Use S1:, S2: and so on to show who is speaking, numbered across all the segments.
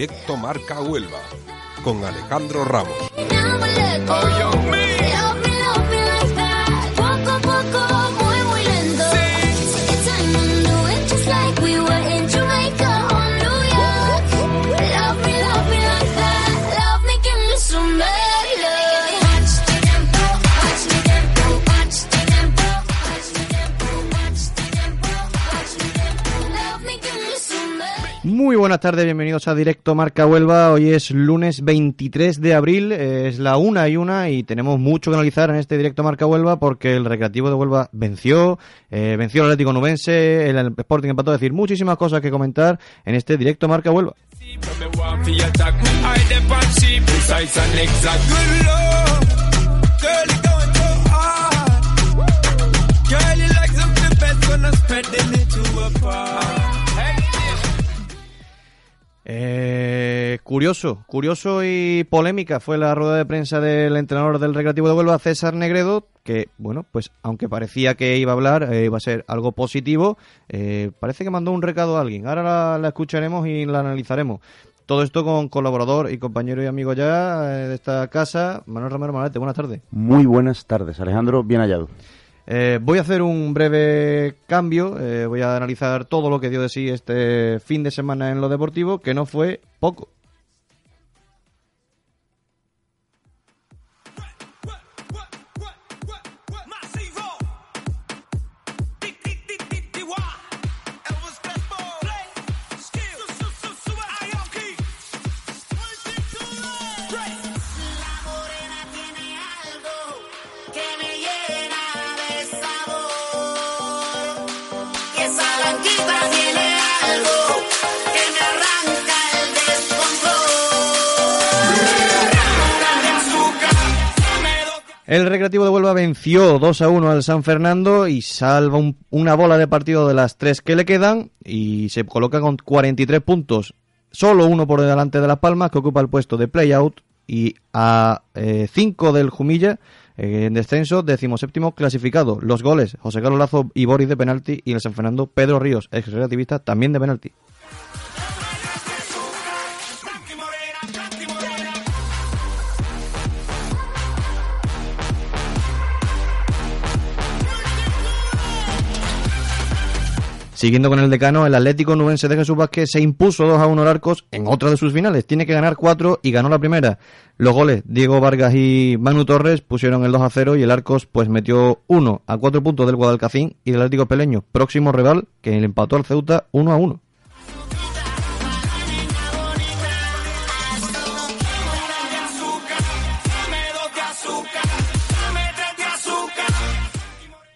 S1: Directo Marca Huelva con Alejandro Ramos.
S2: Muy
S3: buenas tardes, bienvenidos a Directo Marca Huelva. Hoy es lunes 23 de abril, eh, es la una y una y tenemos mucho que analizar en este Directo Marca Huelva porque el Recreativo de Huelva venció, eh, venció al Atlético Nubense, el Sporting empató, es decir, muchísimas cosas que comentar en este Directo Marca Huelva. Eh, curioso, curioso y polémica fue la rueda de prensa del entrenador del Recreativo de Huelva, César Negredo, que, bueno, pues aunque parecía que iba a hablar, eh, iba a ser algo positivo, eh, parece que mandó un recado a alguien. Ahora la, escucharemos y la analizaremos. Todo esto con colaborador y compañero y amigo ya eh, de esta casa, Manuel Romero Malete. Buenas tardes.
S4: Muy buenas tardes, Alejandro, bien hallado.
S3: Eh, voy a hacer un breve cambio, eh, voy a analizar todo lo que dio de sí este fin de semana en lo deportivo, que no fue poco.
S2: El
S3: Recreativo de Huelva venció 2 a 1 al San Fernando y salva un- una bola de partido de las tres que le quedan y se coloca con 43 puntos, solo uno por delante de Las Palmas que ocupa el puesto de play-out y a 5 del Jumilla eh, en descenso, decimoséptimo clasificado. Los goles, José Carlos Lazo y Boris de penalti y el San Fernando Pedro Ríos, ex relativista, también de penalti. Siguiendo con el decano, el Atlético Nubense de Jesús Vázquez se impuso 2 a 1 al Arcos en otra de sus finales. Tiene que ganar 4 y ganó la primera. Los goles, Diego Vargas y Manu Torres pusieron el 2 a 0 y el Arcos pues metió 1 a 4 puntos del Guadalcacín y del Atlético Peleño, próximo rival que empató al Ceuta 1 a 1.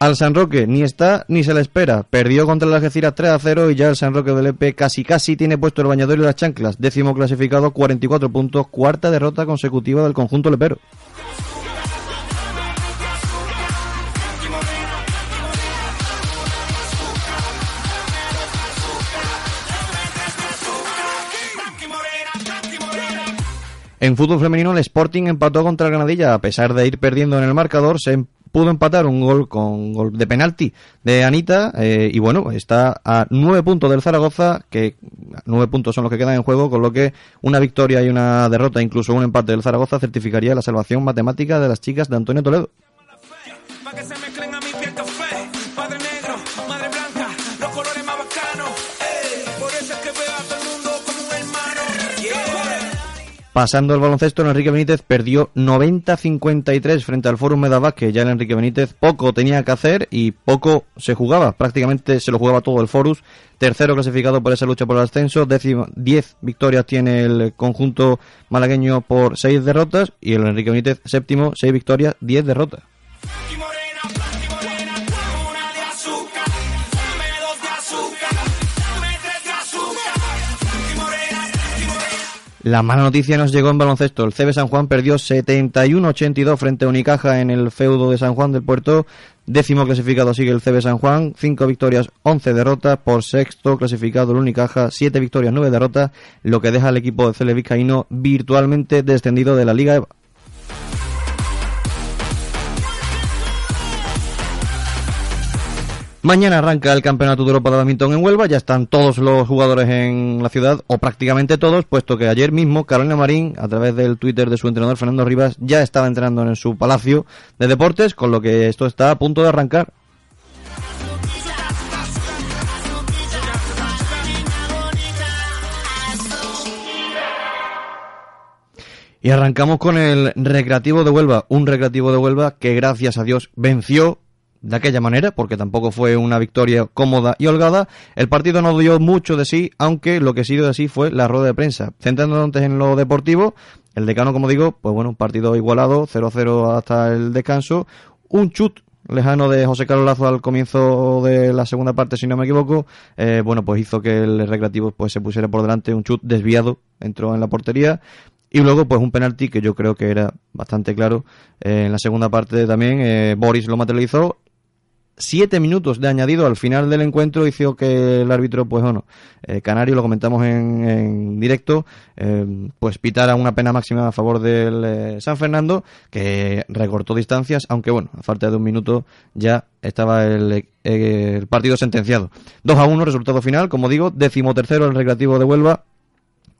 S3: Al San Roque ni está ni se le espera. Perdió contra el Algeciras 3 a 0 y ya el San Roque del EP casi casi tiene puesto el bañador y las chanclas. Décimo clasificado, 44 puntos, cuarta derrota consecutiva del conjunto lepero. En fútbol femenino, el Sporting empató contra Granadilla. A pesar de ir perdiendo en el marcador, se pudo empatar un gol con gol de penalti de Anita. eh, y bueno, está a nueve puntos del Zaragoza, que nueve puntos son los que quedan en juego, con lo que una victoria y una derrota, incluso un empate del Zaragoza, certificaría la salvación matemática de las chicas de Antonio Toledo. Pasando el baloncesto, el Enrique Benítez perdió 90-53 frente al Fórum Medavac, que ya el Enrique Benítez poco tenía que hacer y poco se jugaba. Prácticamente se lo jugaba todo el Forus. Tercero clasificado por esa lucha por el ascenso. Décimo, 10 victorias tiene el conjunto malagueño por 6 derrotas. Y el Enrique Benítez, séptimo, 6 victorias, 10 derrotas. La mala noticia nos llegó en baloncesto. El CB San Juan perdió 71-82 frente a Unicaja en el feudo de San Juan del Puerto. Décimo clasificado sigue el CB San Juan, 5 victorias, 11 derrotas. Por sexto clasificado el Unicaja, 7 victorias, 9 derrotas, lo que deja al equipo de CL Vizcaíno virtualmente descendido de la Liga Mañana arranca el Campeonato de Europa de Badminton en Huelva. Ya están todos los jugadores en la ciudad, o prácticamente todos, puesto que ayer mismo Carolina Marín, a través del Twitter de su entrenador Fernando Rivas, ya estaba entrenando en su palacio de deportes, con lo que esto está a punto de arrancar. Y arrancamos con el Recreativo de Huelva, un Recreativo de Huelva que gracias a Dios venció de aquella manera, porque tampoco fue una victoria cómoda y holgada. El partido no dio mucho de sí, aunque lo que sí dio de sí fue la rueda de prensa. Centrándonos antes en lo deportivo, el decano, como digo, pues bueno, un partido igualado, 0-0 hasta el descanso. Un chut lejano de José Carlos Lazo al comienzo de la segunda parte, si no me equivoco, eh, bueno, pues hizo que el Recreativo pues se pusiera por delante, un chut desviado, entró en la portería. Y luego, pues un penalti que yo creo que era bastante claro. Eh, en la segunda parte también, eh, Boris lo materializó. Siete minutos de añadido al final del encuentro hizo que el árbitro, pues bueno, eh, Canario, lo comentamos en, directo, eh, pues pitara una pena máxima a favor del eh, San Fernando, que recortó distancias, aunque bueno, a falta de un minuto ya estaba el, eh, el partido sentenciado. 2 a 1, resultado final, como digo, decimotercero el Recreativo de Huelva,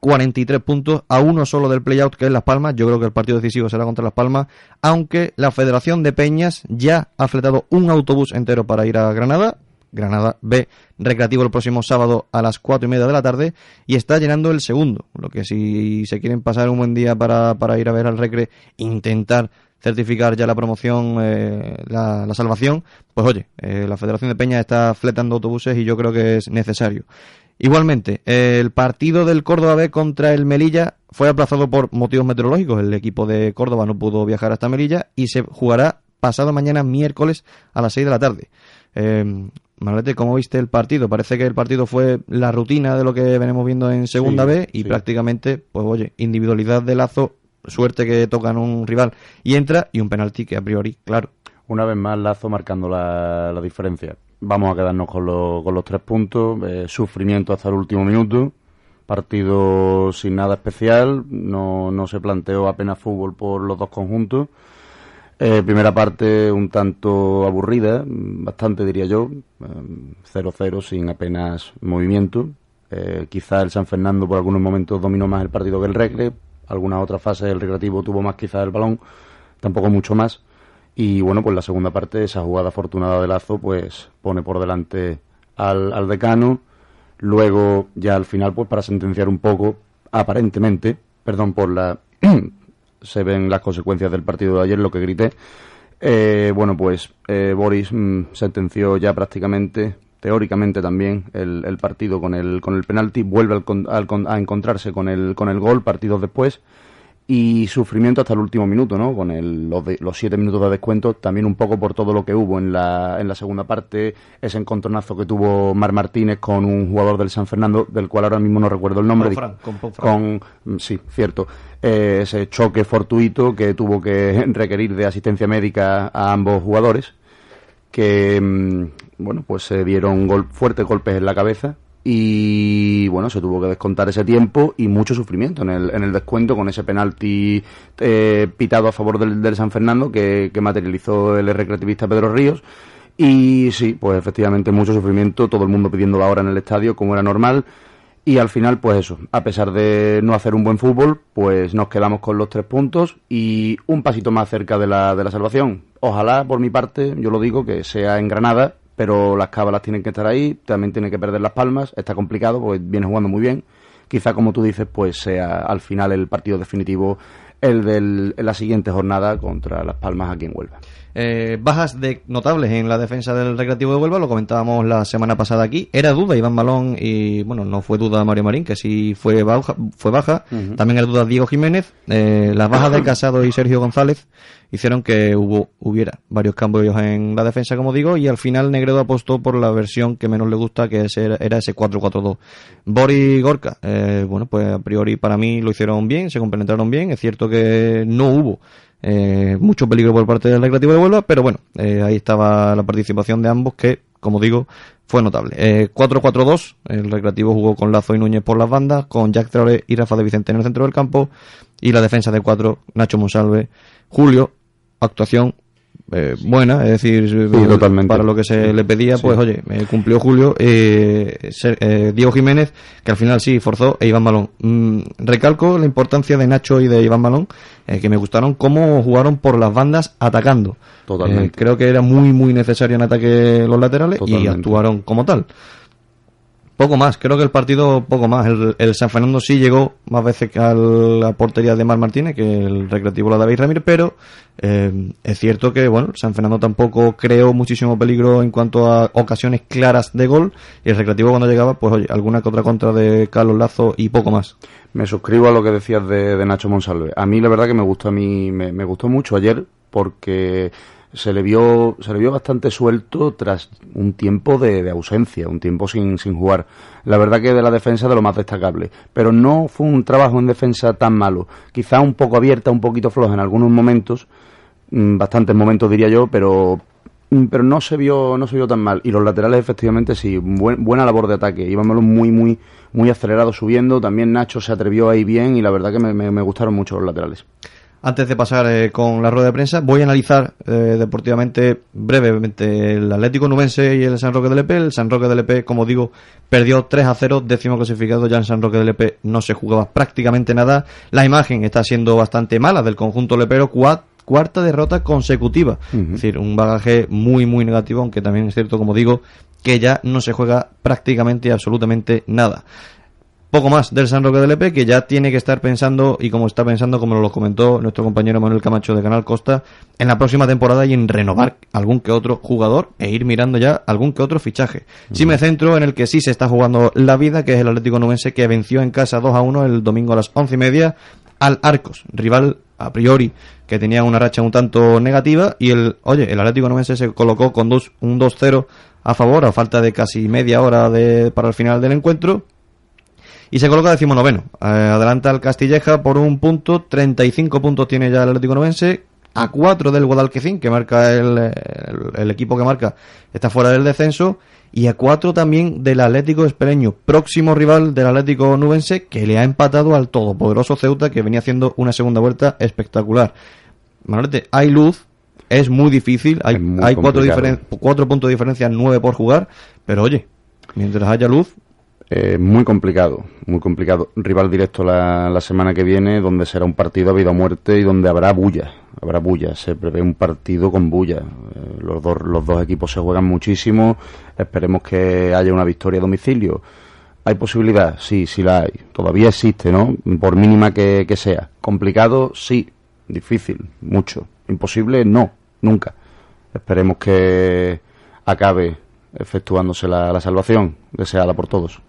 S3: 43 puntos a uno solo del playout que es Las Palmas. Yo creo que el partido decisivo será contra Las Palmas, aunque la Federación de Peñas ya ha fletado un autobús entero para ir a Granada. Granada B recreativo el próximo sábado a las cuatro y media de la tarde y está llenando el segundo. Lo que si se quieren pasar un buen día para, para ir a ver al Recre, intentar certificar ya la promoción, eh, la, la salvación, pues oye, eh, la Federación de Peñas está fletando autobuses y yo creo que es necesario. Igualmente, el partido del Córdoba B contra el Melilla fue aplazado por motivos meteorológicos. El equipo de Córdoba no pudo viajar hasta Melilla y se jugará pasado mañana miércoles a las 6 de la tarde. Eh, Manolete, ¿cómo viste el partido? Parece que el partido fue la rutina de lo que venimos viendo en Segunda
S4: Sí,
S3: B y
S4: sí.
S3: prácticamente, pues oye, individualidad de Lazo, suerte que tocan un rival y entra y un penalti que a priori, claro,
S4: Una vez más, Lazo marcando la, la diferencia. Vamos a quedarnos con, los- con los tres puntos. eh, sufrimiento hasta el último minuto. Partido sin nada especial. No, no se planteó apenas fútbol por los dos conjuntos. Eh, primera parte un tanto aburrida, bastante diría yo. eh, 0-0 sin apenas movimiento. Eh, quizá el San Fernando por algunos momentos dominó más el partido que el Recre. Algunas otras fases el Recreativo tuvo más quizá el balón. Tampoco mucho más. Y bueno, pues la segunda parte, esa jugada afortunada de Lazo, pues pone por delante al, al decano. Luego, ya al final, pues para sentenciar un poco, aparentemente, perdón por la. se ven las consecuencias del partido de ayer, lo que grité. Eh, bueno, pues eh, Boris mm, sentenció ya prácticamente, teóricamente también, el, el partido con el, con el penalti. Vuelve al al a encontrarse con el, con el gol partidos después y sufrimiento hasta el último minuto, ¿no? Con el- los, de- los siete minutos de descuento, también un poco por todo lo que hubo en la, en la segunda parte, ese encontronazo que tuvo Mar Martínez con un jugador del San Fernando, del cual ahora mismo no recuerdo el nombre.
S3: Con Fran, con Pau Fran.
S4: Con- mm, sí, cierto. Eh, ese choque fortuito que tuvo que requerir de asistencia médica a ambos jugadores, que, mm, bueno, pues se dieron gol- fuertes golpes en la cabeza y bueno, se tuvo que descontar ese tiempo y mucho sufrimiento en el, en el descuento con ese penalti eh, pitado a favor del, San Fernando que, que materializó el recreativista Pedro Ríos. Y sí, pues efectivamente mucho sufrimiento, todo el mundo pidiendo la hora en el estadio como era normal. Y al final, pues eso, a pesar de no hacer un buen fútbol, pues nos quedamos con los tres puntos y un pasito más cerca de la, de la salvación. Ojalá, por mi parte, yo lo digo, que sea en Granada, pero las cábalas tienen que estar ahí, también tiene que perder las palmas, está complicado porque viene jugando muy bien. quizá como tú dices, pues sea al final el partido definitivo el de la siguiente jornada contra Las Palmas aquí en Huelva.
S3: Eh, bajas de notables en la defensa del Recreativo de Huelva, lo comentábamos la semana pasada aquí. Era duda Iván Malón y, bueno, no fue duda Mario Marín, que sí fue baja. Fue baja. También era duda Diego Jiménez. Eh, las bajas de Casado y Sergio González hicieron que hubo, hubiera varios cambios en la defensa, como digo, y al final Negredo apostó por la versión que menos le gusta, que es- era ese 4-4-2. Boris Gorka, eh, bueno, pues a priori para mí lo hicieron bien, se complementaron bien. Es cierto que no hubo eh, mucho peligro por parte del Recreativo de Huelva, pero bueno, eh, ahí estaba la participación de ambos que, como digo, fue notable. Eh, 4-4-2, el Recreativo jugó con Lazo y Núñez por las bandas, con Jack Traoré y Rafa de Vicente en el centro del campo, y la defensa de 4, Nacho Monsalve, Julio, actuación eh, buena, es decir, para lo que se le pedía,
S4: Sí.
S3: pues oye, eh, cumplió Julio, eh, eh, Diego Jiménez, que al final sí forzó, e Iván Balón. Mm, recalco la importancia de Nacho y de Iván Balón, eh, que me gustaron cómo jugaron por las bandas atacando.
S4: Totalmente.
S3: Eh, creo que era muy, muy necesario en ataque los laterales y actuaron como tal. Poco más, creo que el partido poco más. El, el San Fernando sí llegó más veces que a la portería de Mar Martínez que el recreativo la David Ramírez, pero eh, es cierto que bueno, San Fernando tampoco creó muchísimo peligro en cuanto a ocasiones claras de gol y el recreativo cuando llegaba, pues alguna que otra contra de Carlos Lazo y poco más.
S4: Me suscribo a lo que decías de, de Nacho Monsalve. A mí la verdad que me gustó a mí me gustó mucho ayer porque se le vio se le vio bastante suelto tras un tiempo de, ausencia, un tiempo sin, sin jugar. La verdad que de la defensa de lo más destacable, pero no fue un trabajo en defensa tan malo. Quizá un poco abierta, un poquito floja en algunos momentos, mm, bastantes momentos diría yo, pero mm, pero no se vio no se vio tan mal. Y los laterales efectivamente sí buen- buena labor de ataque. Melón muy muy muy acelerado subiendo. También Nacho se atrevió ahí bien y la verdad que me gustaron mucho los laterales
S3: Antes de pasar eh, con la rueda de prensa, voy a analizar eh, deportivamente, brevemente, el Atlético Nubense y el San Roque del EP. El San Roque del EP, como digo, perdió 3 a 0, décimo clasificado. Ya en San Roque del EP no se jugaba prácticamente nada. La imagen está siendo bastante mala del conjunto lepero. Cua- cuarta derrota consecutiva. Es decir, un bagaje muy, muy negativo, aunque también es cierto, como digo, que ya no se juega prácticamente absolutamente nada poco más del San Roque del EP que ya tiene que estar pensando y como está pensando como lo comentó nuestro compañero Manuel Camacho de Canal Costa en la próxima temporada y en renovar algún que otro jugador e ir mirando ya algún que otro fichaje. Si me centro en el que sí se está jugando la vida que es el Atlético Nubense que venció en casa 2 a 1 el domingo a las once y media al Arcos, rival a priori que tenía una racha un tanto negativa y el oye el Atlético Nubense se colocó con dos, un 2-0 a favor a falta de casi media hora de, para el final del encuentro y se coloca decimonoveno. Eh, adelanta al Castilleja por un punto, 35 puntos tiene ya el Atlético Novense, a 4 del Guadalquivir, que marca el, el- el equipo que marca, está fuera del descenso, y a 4 también del Atlético Espereño, próximo rival del Atlético Nubense, que le ha empatado al todopoderoso Ceuta, que venía haciendo una segunda vuelta espectacular. Manolete, hay luz, es muy difícil, hay,
S4: muy
S3: hay cuatro, cuatro puntos de diferencia, nueve por jugar, pero oye, mientras haya luz,
S4: Eh, muy complicado, muy complicado. Rival directo la, la semana que viene, donde será un partido a vida o muerte y donde habrá bulla. Habrá bulla, se prevé un partido con bulla. Eh, los, dos, los dos equipos se juegan muchísimo. Esperemos que haya una victoria a domicilio. ¿Hay posibilidad? Sí, sí la hay. Todavía existe, ¿no? Por mínima que, que sea. ¿Complicado? Sí. Difícil, mucho. ¿Imposible? No, nunca. Esperemos que acabe efectuándose la, la salvación, deseada por todos.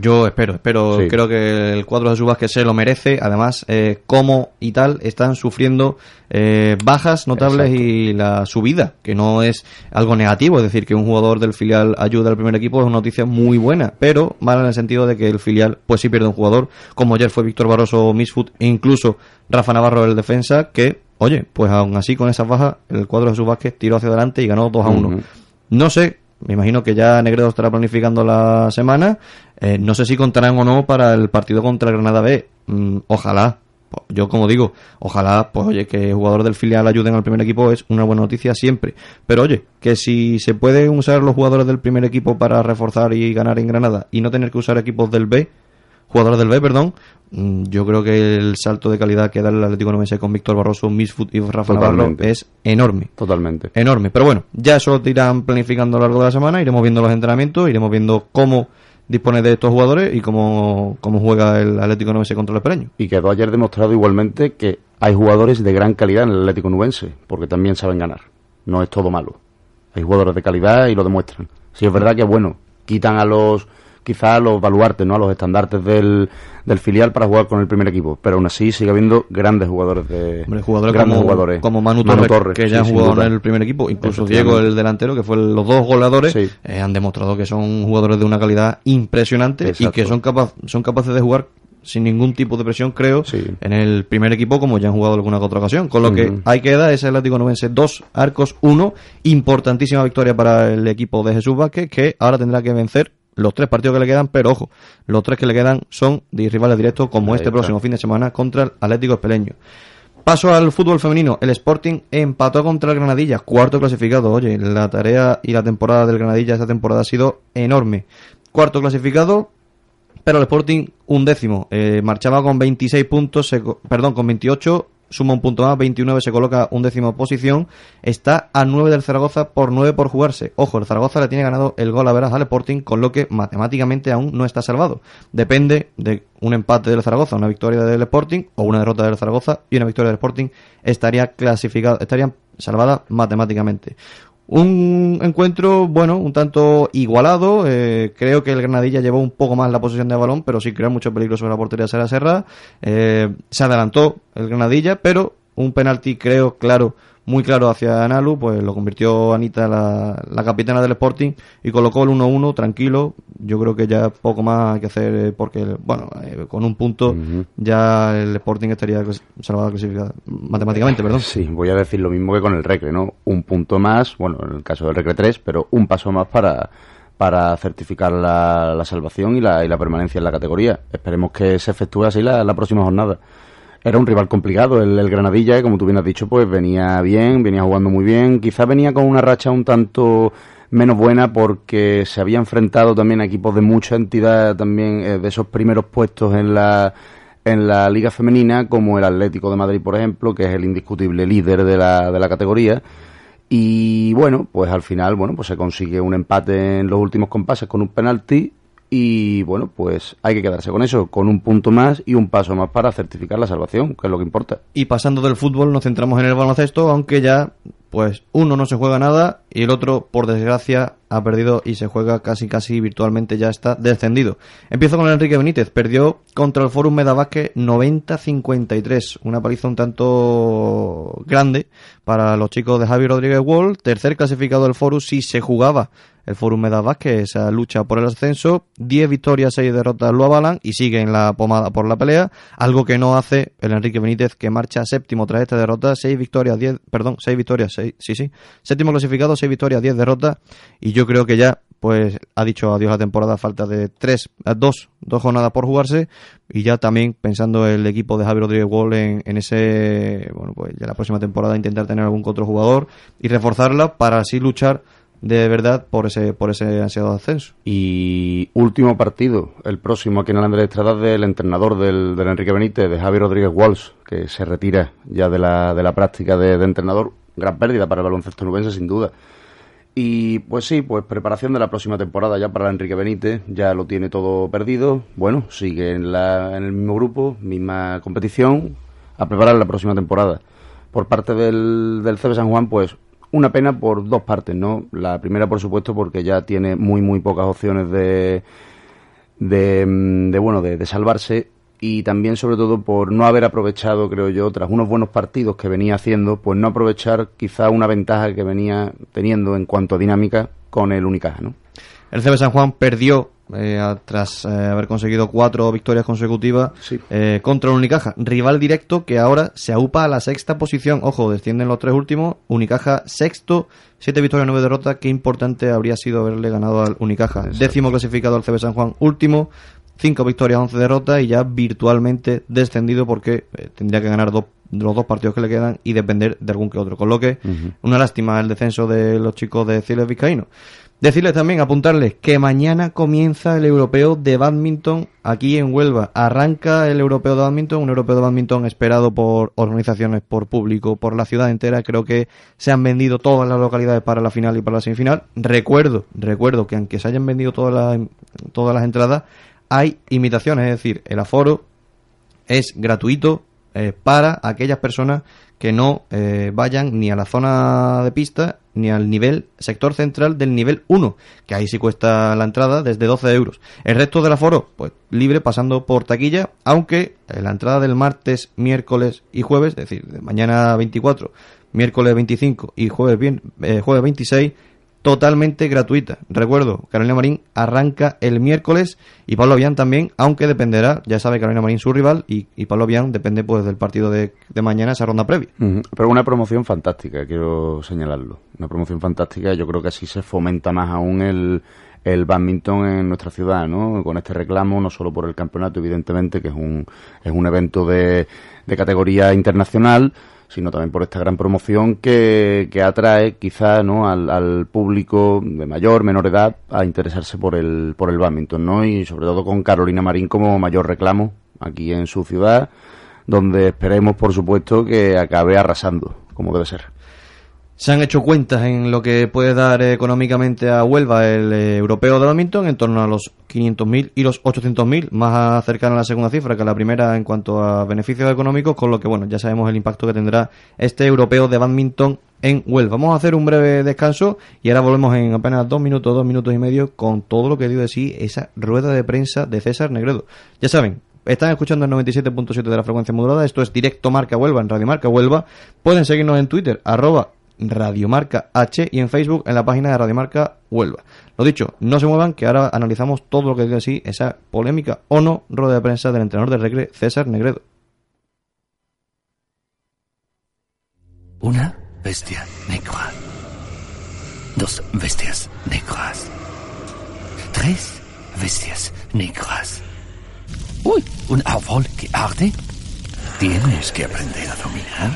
S3: Yo espero, espero,
S4: Sí.
S3: creo que el cuadro de Subas que se lo merece. Además, eh, como y tal están sufriendo eh, bajas notables
S4: Exacto.
S3: y la subida, que no es algo negativo. Es decir, que un jugador del filial ayuda al primer equipo es una noticia muy buena, pero mala en el sentido de que el filial, pues sí pierde un jugador, como ayer fue Víctor Barroso Misfoot e incluso Rafa Navarro el defensa, que, oye, pues aún así con esas bajas, el cuadro de Subas tiró hacia adelante y ganó 2 a 1.
S4: Ujú.
S3: No sé, me imagino que ya Negredo estará planificando la semana. Eh, no sé si contarán o no para el partido contra el Granada B. Mm, ojalá. Yo, como digo, ojalá, pues oye, que jugadores del filial ayuden al primer equipo es una buena noticia siempre. Pero oye, que si se pueden usar los jugadores del primer equipo para reforzar y ganar en Granada y no tener que usar equipos del B, jugadores del B, perdón, mm, yo creo que el salto de calidad que da el Atlético Novense con Víctor Barroso, Misfoot y Rafa Navarro es enorme
S4: Totalmente.
S3: enorme. Pero bueno, ya eso lo irán planificando a lo largo de la semana, iremos viendo los entrenamientos, iremos viendo cómo dispone de estos jugadores y cómo, cómo juega el Atlético Nubense contra el Espereño.
S4: Y quedó ayer demostrado igualmente que hay jugadores de gran calidad en el Atlético Nubense, porque también saben ganar. No es todo malo. Hay jugadores de calidad y lo demuestran. Sí es verdad que, bueno, quitan a los quizá a los baluartes, ¿no? a los estandartes del, del filial para jugar con el primer equipo, pero aún así sigue habiendo grandes jugadores de
S3: Hombre, jugadores
S4: grandes
S3: como,
S4: jugadores.
S3: como Manu, Torres, que ya han
S4: sí,
S3: jugado en el primer equipo, incluso. Diego, el delantero, que fue los dos goleadores,
S4: Sí.
S3: eh, han demostrado que son jugadores de una calidad impresionante y que son, capaz, son capaces de jugar sin ningún tipo de presión, creo,
S4: Sí.
S3: en el primer equipo, como ya han jugado alguna que otra ocasión. Con lo que
S4: Ujú.
S3: ahí queda ese Atlético Nubense 2, Arcos 1, importantísima victoria para el equipo de Jesús Vázquez, que ahora tendrá que vencer los tres partidos que le quedan, pero ojo, los tres que le quedan son de rivales directos, como
S4: Ahí
S3: este
S4: está.
S3: próximo fin de semana contra el Atlético Espeleño. Paso al fútbol femenino. El Sporting empató contra el Granadilla, cuarto clasificado. Oye, la tarea y la temporada del Granadilla esta temporada ha sido enorme. Cuarto clasificado, pero el Sporting un décimo. Eh, marchaba con 26 puntos, se perdón, con 28, suma un punto más, 29 se coloca un décimo posición. Está a 9 del Zaragoza por 9 por jugarse. Ojo, el Zaragoza le tiene ganado el gol a veras al Sporting, con lo que matemáticamente aún no está salvado. Depende de un empate del Zaragoza, una victoria del Sporting o una derrota del Zaragoza y una victoria del Sporting estaría clasificado, estarían salvadas matemáticamente. Un encuentro, bueno, un tanto igualado. eh, creo que el Granadilla llevó un poco más la posesión de balón, pero sí creó mucho peligro sobre la portería Sara Serra. Eh, se adelantó el Granadilla, pero un penalti, creo, claro, muy claro hacia Analu, pues lo convirtió Anita, la, la capitana del Sporting, y colocó el 1-1 tranquilo. Yo creo que ya poco más hay que hacer, eh, porque, bueno, eh, con un punto ya el Sporting estaría salvado clasificado, matemáticamente, perdón.
S4: Sí, voy a decir lo mismo que con el Recre, ¿no? Un punto más, bueno, en el caso del Recre 3, pero un paso más para, para certificar la, la salvación y la, y la permanencia en la categoría. Esperemos que se efectúe así la, la próxima jornada. Era un rival complicado, el, el Granadilla, que como tú bien has dicho, pues venía bien, venía jugando muy bien. Quizás venía con una racha un tanto menos buena porque se había enfrentado también a equipos de mucha entidad también eh, de esos primeros puestos en la en la liga femenina como el Atlético de Madrid por ejemplo que es el indiscutible líder de la, de la categoría y bueno pues al final bueno pues se consigue un empate en los últimos compases con un penalti y bueno pues hay que quedarse con eso con un punto más y un paso más para certificar la salvación que es lo que importa
S3: Y pasando del fútbol nos centramos en el baloncesto, aunque ya pues uno no se juega nada y el otro por desgracia ha perdido y se juega casi casi virtualmente ya está descendido. Empiezo con Enrique Benítez, perdió contra el Forum Medavasque 90-53, una paliza un tanto grande para los chicos de Javi Rodríguez Wall, tercer clasificado del Forum si se jugaba el Forum Medavasque, esa lucha por el ascenso, 10 victorias, 6 derrotas lo avalan y sigue en la pomada por la pelea, algo que no hace el Enrique Benítez que marcha séptimo tras esta derrota, 6 victorias, 10, perdón, 6 victorias, 6, sí, sí, séptimo clasificado, 6 victorias, 10 derrotas y yo creo que ya pues ha dicho adiós a la temporada falta de 3, 2, dos jornadas por jugarse y ya también pensando el equipo de Javi Rodríguez Wall en, en ese, bueno pues ya la próxima temporada intentar tener algún otro jugador y reforzarla para así luchar de verdad por ese por ese ansiado ascenso.
S4: Y último partido, el próximo aquí en el Andrés Estrada del entrenador del, del Enrique Benítez, de Javi Rodríguez Walsh, que se retira ya de la, de la práctica de, entrenador. Gran pérdida para el baloncesto nubense, sin duda. Y pues sí, pues preparación de la próxima temporada ya para Enrique Benítez, ya lo tiene todo perdido. Bueno, sigue en, la, en el mismo grupo, misma competición, a preparar la próxima temporada. Por parte del, del CB San Juan, pues una pena por dos partes, ¿no? La primera, por supuesto, porque ya tiene muy, muy pocas opciones de, de, mm, de, bueno, de, de salvarse y también, sobre todo, por no haber aprovechado, creo yo, tras unos buenos partidos que venía haciendo, pues no aprovechar quizá una ventaja que venía teniendo en cuanto a dinámica con el Unicaja, ¿no?
S3: El CB San Juan perdió eh, tras eh, haber conseguido cuatro victorias consecutivas
S4: Sí.
S3: eh, contra el Unicaja, rival directo que ahora se aupa a la sexta posición. Ojo, descienden los tres últimos. Unicaja sexto, siete victorias, nueve derrotas. Qué importante habría sido haberle ganado al Unicaja. Décimo clasificado al CB San Juan, último. cinco victorias, 11 derrotas y ya virtualmente descendido porque eh, tendría que ganar dos, los dos partidos que le quedan y depender de algún que otro. Con lo que, una lástima el descenso de los chicos de Ciles Vizcaíno. Decirles también, apuntarles que mañana comienza el europeo de badminton aquí en Huelva. Arranca el europeo de badminton, un europeo de badminton esperado por organizaciones, por público, por la ciudad entera. Creo que se han vendido todas las localidades para la final y para la semifinal. Recuerdo, recuerdo que aunque se hayan vendido todas las, todas las entradas, hay imitaciones, es decir, el aforo es gratuito eh, para aquellas personas que no eh, vayan ni a la zona de pista ni al nivel sector central del nivel 1, que ahí sí cuesta la entrada desde 12 euros. El resto del aforo, pues libre pasando por taquilla, aunque la entrada del martes, miércoles y jueves, es decir, de mañana 24, miércoles 25 y jueves, bien, eh, jueves 26, totalmente gratuita. Recuerdo, Carolina Marín arranca el miércoles y Pablo Avián también, aunque dependerá, ya sabe Carolina Marín su rival y, y Pablo Avián depende pues del partido de, de mañana, esa ronda previa.
S4: Pero una promoción fantástica, quiero señalarlo. Una promoción fantástica. Yo creo que así se fomenta más aún el, el badminton en nuestra ciudad, ¿no? Con este reclamo, no solo por el campeonato, evidentemente, que es un, es un evento de, de categoría internacional, sino también por esta gran promoción que, que atrae quizá ¿no? al, al público de mayor, menor edad a interesarse por el, por el badminton, ¿no? Y sobre todo con Carolina Marín como mayor reclamo aquí en su ciudad, donde esperemos, por supuesto, que acabe arrasando, como debe ser.
S3: Se han hecho cuentas en lo que puede dar económicamente a Huelva el eh, europeo de badminton en torno a los 500.000 y los 800.000, más cercana a la segunda cifra que a la primera en cuanto a beneficios económicos, con lo que bueno, ya sabemos el impacto que tendrá este europeo de badminton en Huelva. Vamos a hacer un breve descanso y ahora volvemos en apenas dos minutos, dos minutos y medio con todo lo que dio de sí esa rueda de prensa de César Negredo. Ya saben, están escuchando el 97.7 de la frecuencia modulada. Esto es Directo Marca Huelva en Radio Marca Huelva. Pueden seguirnos en Twitter, arroba Radiomarca H y en Facebook en la página de Radiomarca Huelva. Lo dicho, no se muevan que ahora analizamos todo lo que dice así esa polémica o no rueda de prensa del entrenador de Recre, César Negredo.
S5: Una bestia negra. Dos bestias negras. Tres bestias negras. Uy, un árbol que arde. Tienes que aprender a dominar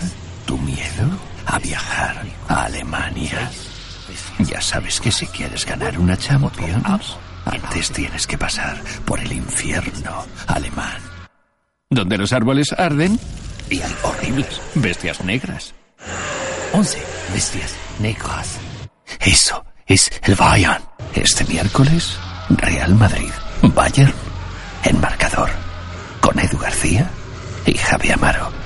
S5: tu miedo a viajar a Alemania. Ya sabes que si quieres ganar una Champions, antes tienes que pasar por el infierno alemán. Donde los árboles arden y hay horribles bestias negras. Once bestias negras. Eso es el Bayern. Este miércoles, Real Madrid, Bayern, en marcador, con Edu García y Javi Amaro.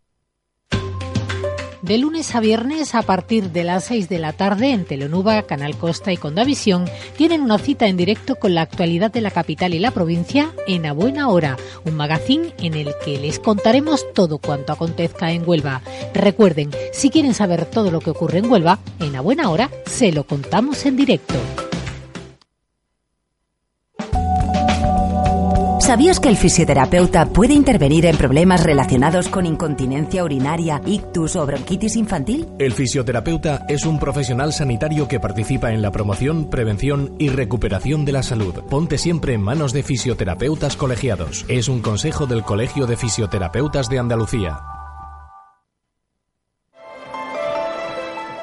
S6: De lunes a viernes a partir de las 6 de la tarde en Telenuba, Canal Costa y Condavisión tienen una cita en directo con la actualidad de la capital y la provincia en A Buena Hora, un magazín en el que les contaremos todo cuanto acontezca en Huelva. Recuerden, si quieren saber todo lo que ocurre en Huelva, en A Buena Hora se lo contamos en directo.
S7: ¿Sabías que el fisioterapeuta puede intervenir en problemas relacionados con incontinencia urinaria, ictus o bronquitis infantil?
S8: El fisioterapeuta es un profesional sanitario que participa en la promoción, prevención y recuperación de la salud. Ponte siempre en manos de fisioterapeutas colegiados. Es un consejo del Colegio de Fisioterapeutas de Andalucía.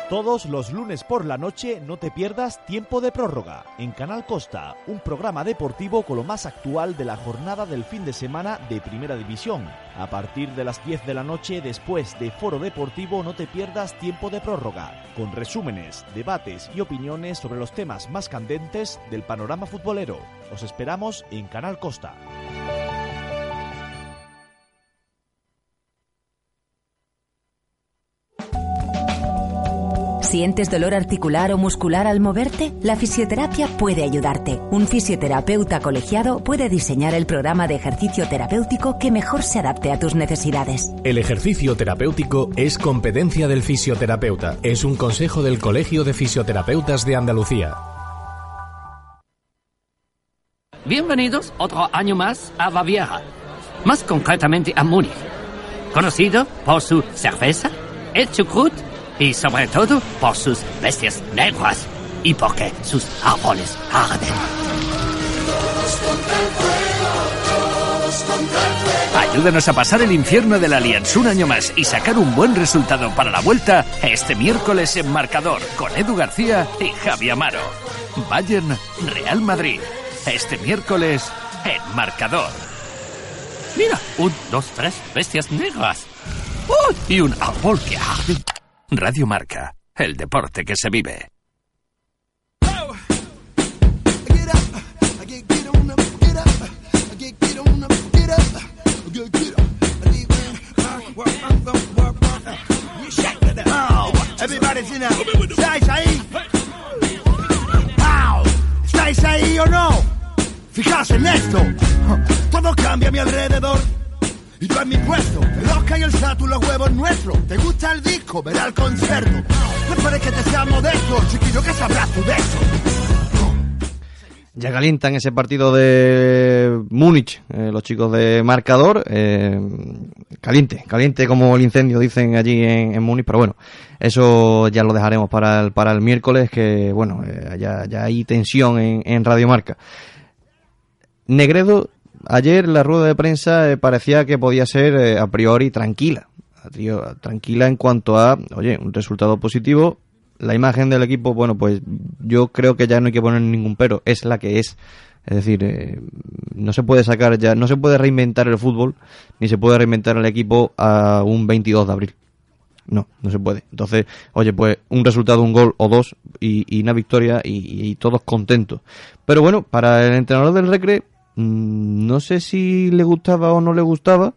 S9: Todos los lunes por la noche no te pierdas Tiempo de Prórroga en Canal Costa, un programa deportivo con lo más actual de la jornada del fin de semana de Primera División. A partir de las 10 de la noche, después de Foro Deportivo, no te pierdas Tiempo de Prórroga, con resúmenes, debates y opiniones sobre los temas más candentes del panorama futbolero. Os esperamos en Canal Costa.
S7: ¿Sientes dolor articular o muscular al moverte? La fisioterapia puede ayudarte. Un fisioterapeuta colegiado puede diseñar el programa de ejercicio terapéutico que mejor se adapte a tus necesidades.
S8: El ejercicio terapéutico es competencia del fisioterapeuta. Es un consejo del Colegio de Fisioterapeutas de Andalucía.
S5: Bienvenidos otro año más a Baviera, más concretamente a Múnich, conocido por su cerveza, el chucrut y sobre todo por sus bestias negras y porque sus árboles arden.
S10: Ayúdanos a pasar el infierno de la Alianza un año más y sacar un buen resultado para la vuelta este miércoles en Marcador con Edu García y Javi Amaro. Bayern Real Madrid. Este miércoles en Marcador.
S5: Mira, un, dos, tres bestias negras. Y un árbol que arde.
S10: Radio Marca. El deporte que se vive.
S11: ¿Estáis ahí? ¿Estáis ahí o no? Fijaos en esto. Todo cambia a mi alrededor. Y yo en mi puesto, el y el Satu, los huevos nuestros. ¿Te gusta el disco? Verá el concierto. No esperes que te sea modesto, chiquillo, que sabrás tú de eso.
S3: Ya calientan ese partido de Múnich, eh, los chicos de marcador. eh, caliente, caliente como el incendio, dicen allí en, en Múnich. Pero bueno, eso ya lo dejaremos para el, para el miércoles, que bueno, eh, ya, ya hay tensión en, en Radio Marca. Negredo, ayer la rueda de prensa eh, parecía que podía ser eh, a priori tranquila. Tranquila en cuanto a, oye, un resultado positivo. La imagen del equipo, bueno, pues yo creo que ya no hay que poner ningún pero, es la que es. Es decir, eh, no se puede sacar ya, no se puede reinventar el fútbol, ni se puede reinventar el equipo a un 22 de abril. No, no se puede. Entonces, oye, pues un resultado, un gol o dos y, y una victoria y, y todos contentos. Pero bueno, para el entrenador del Recre, mm, no sé si le gustaba o no le gustaba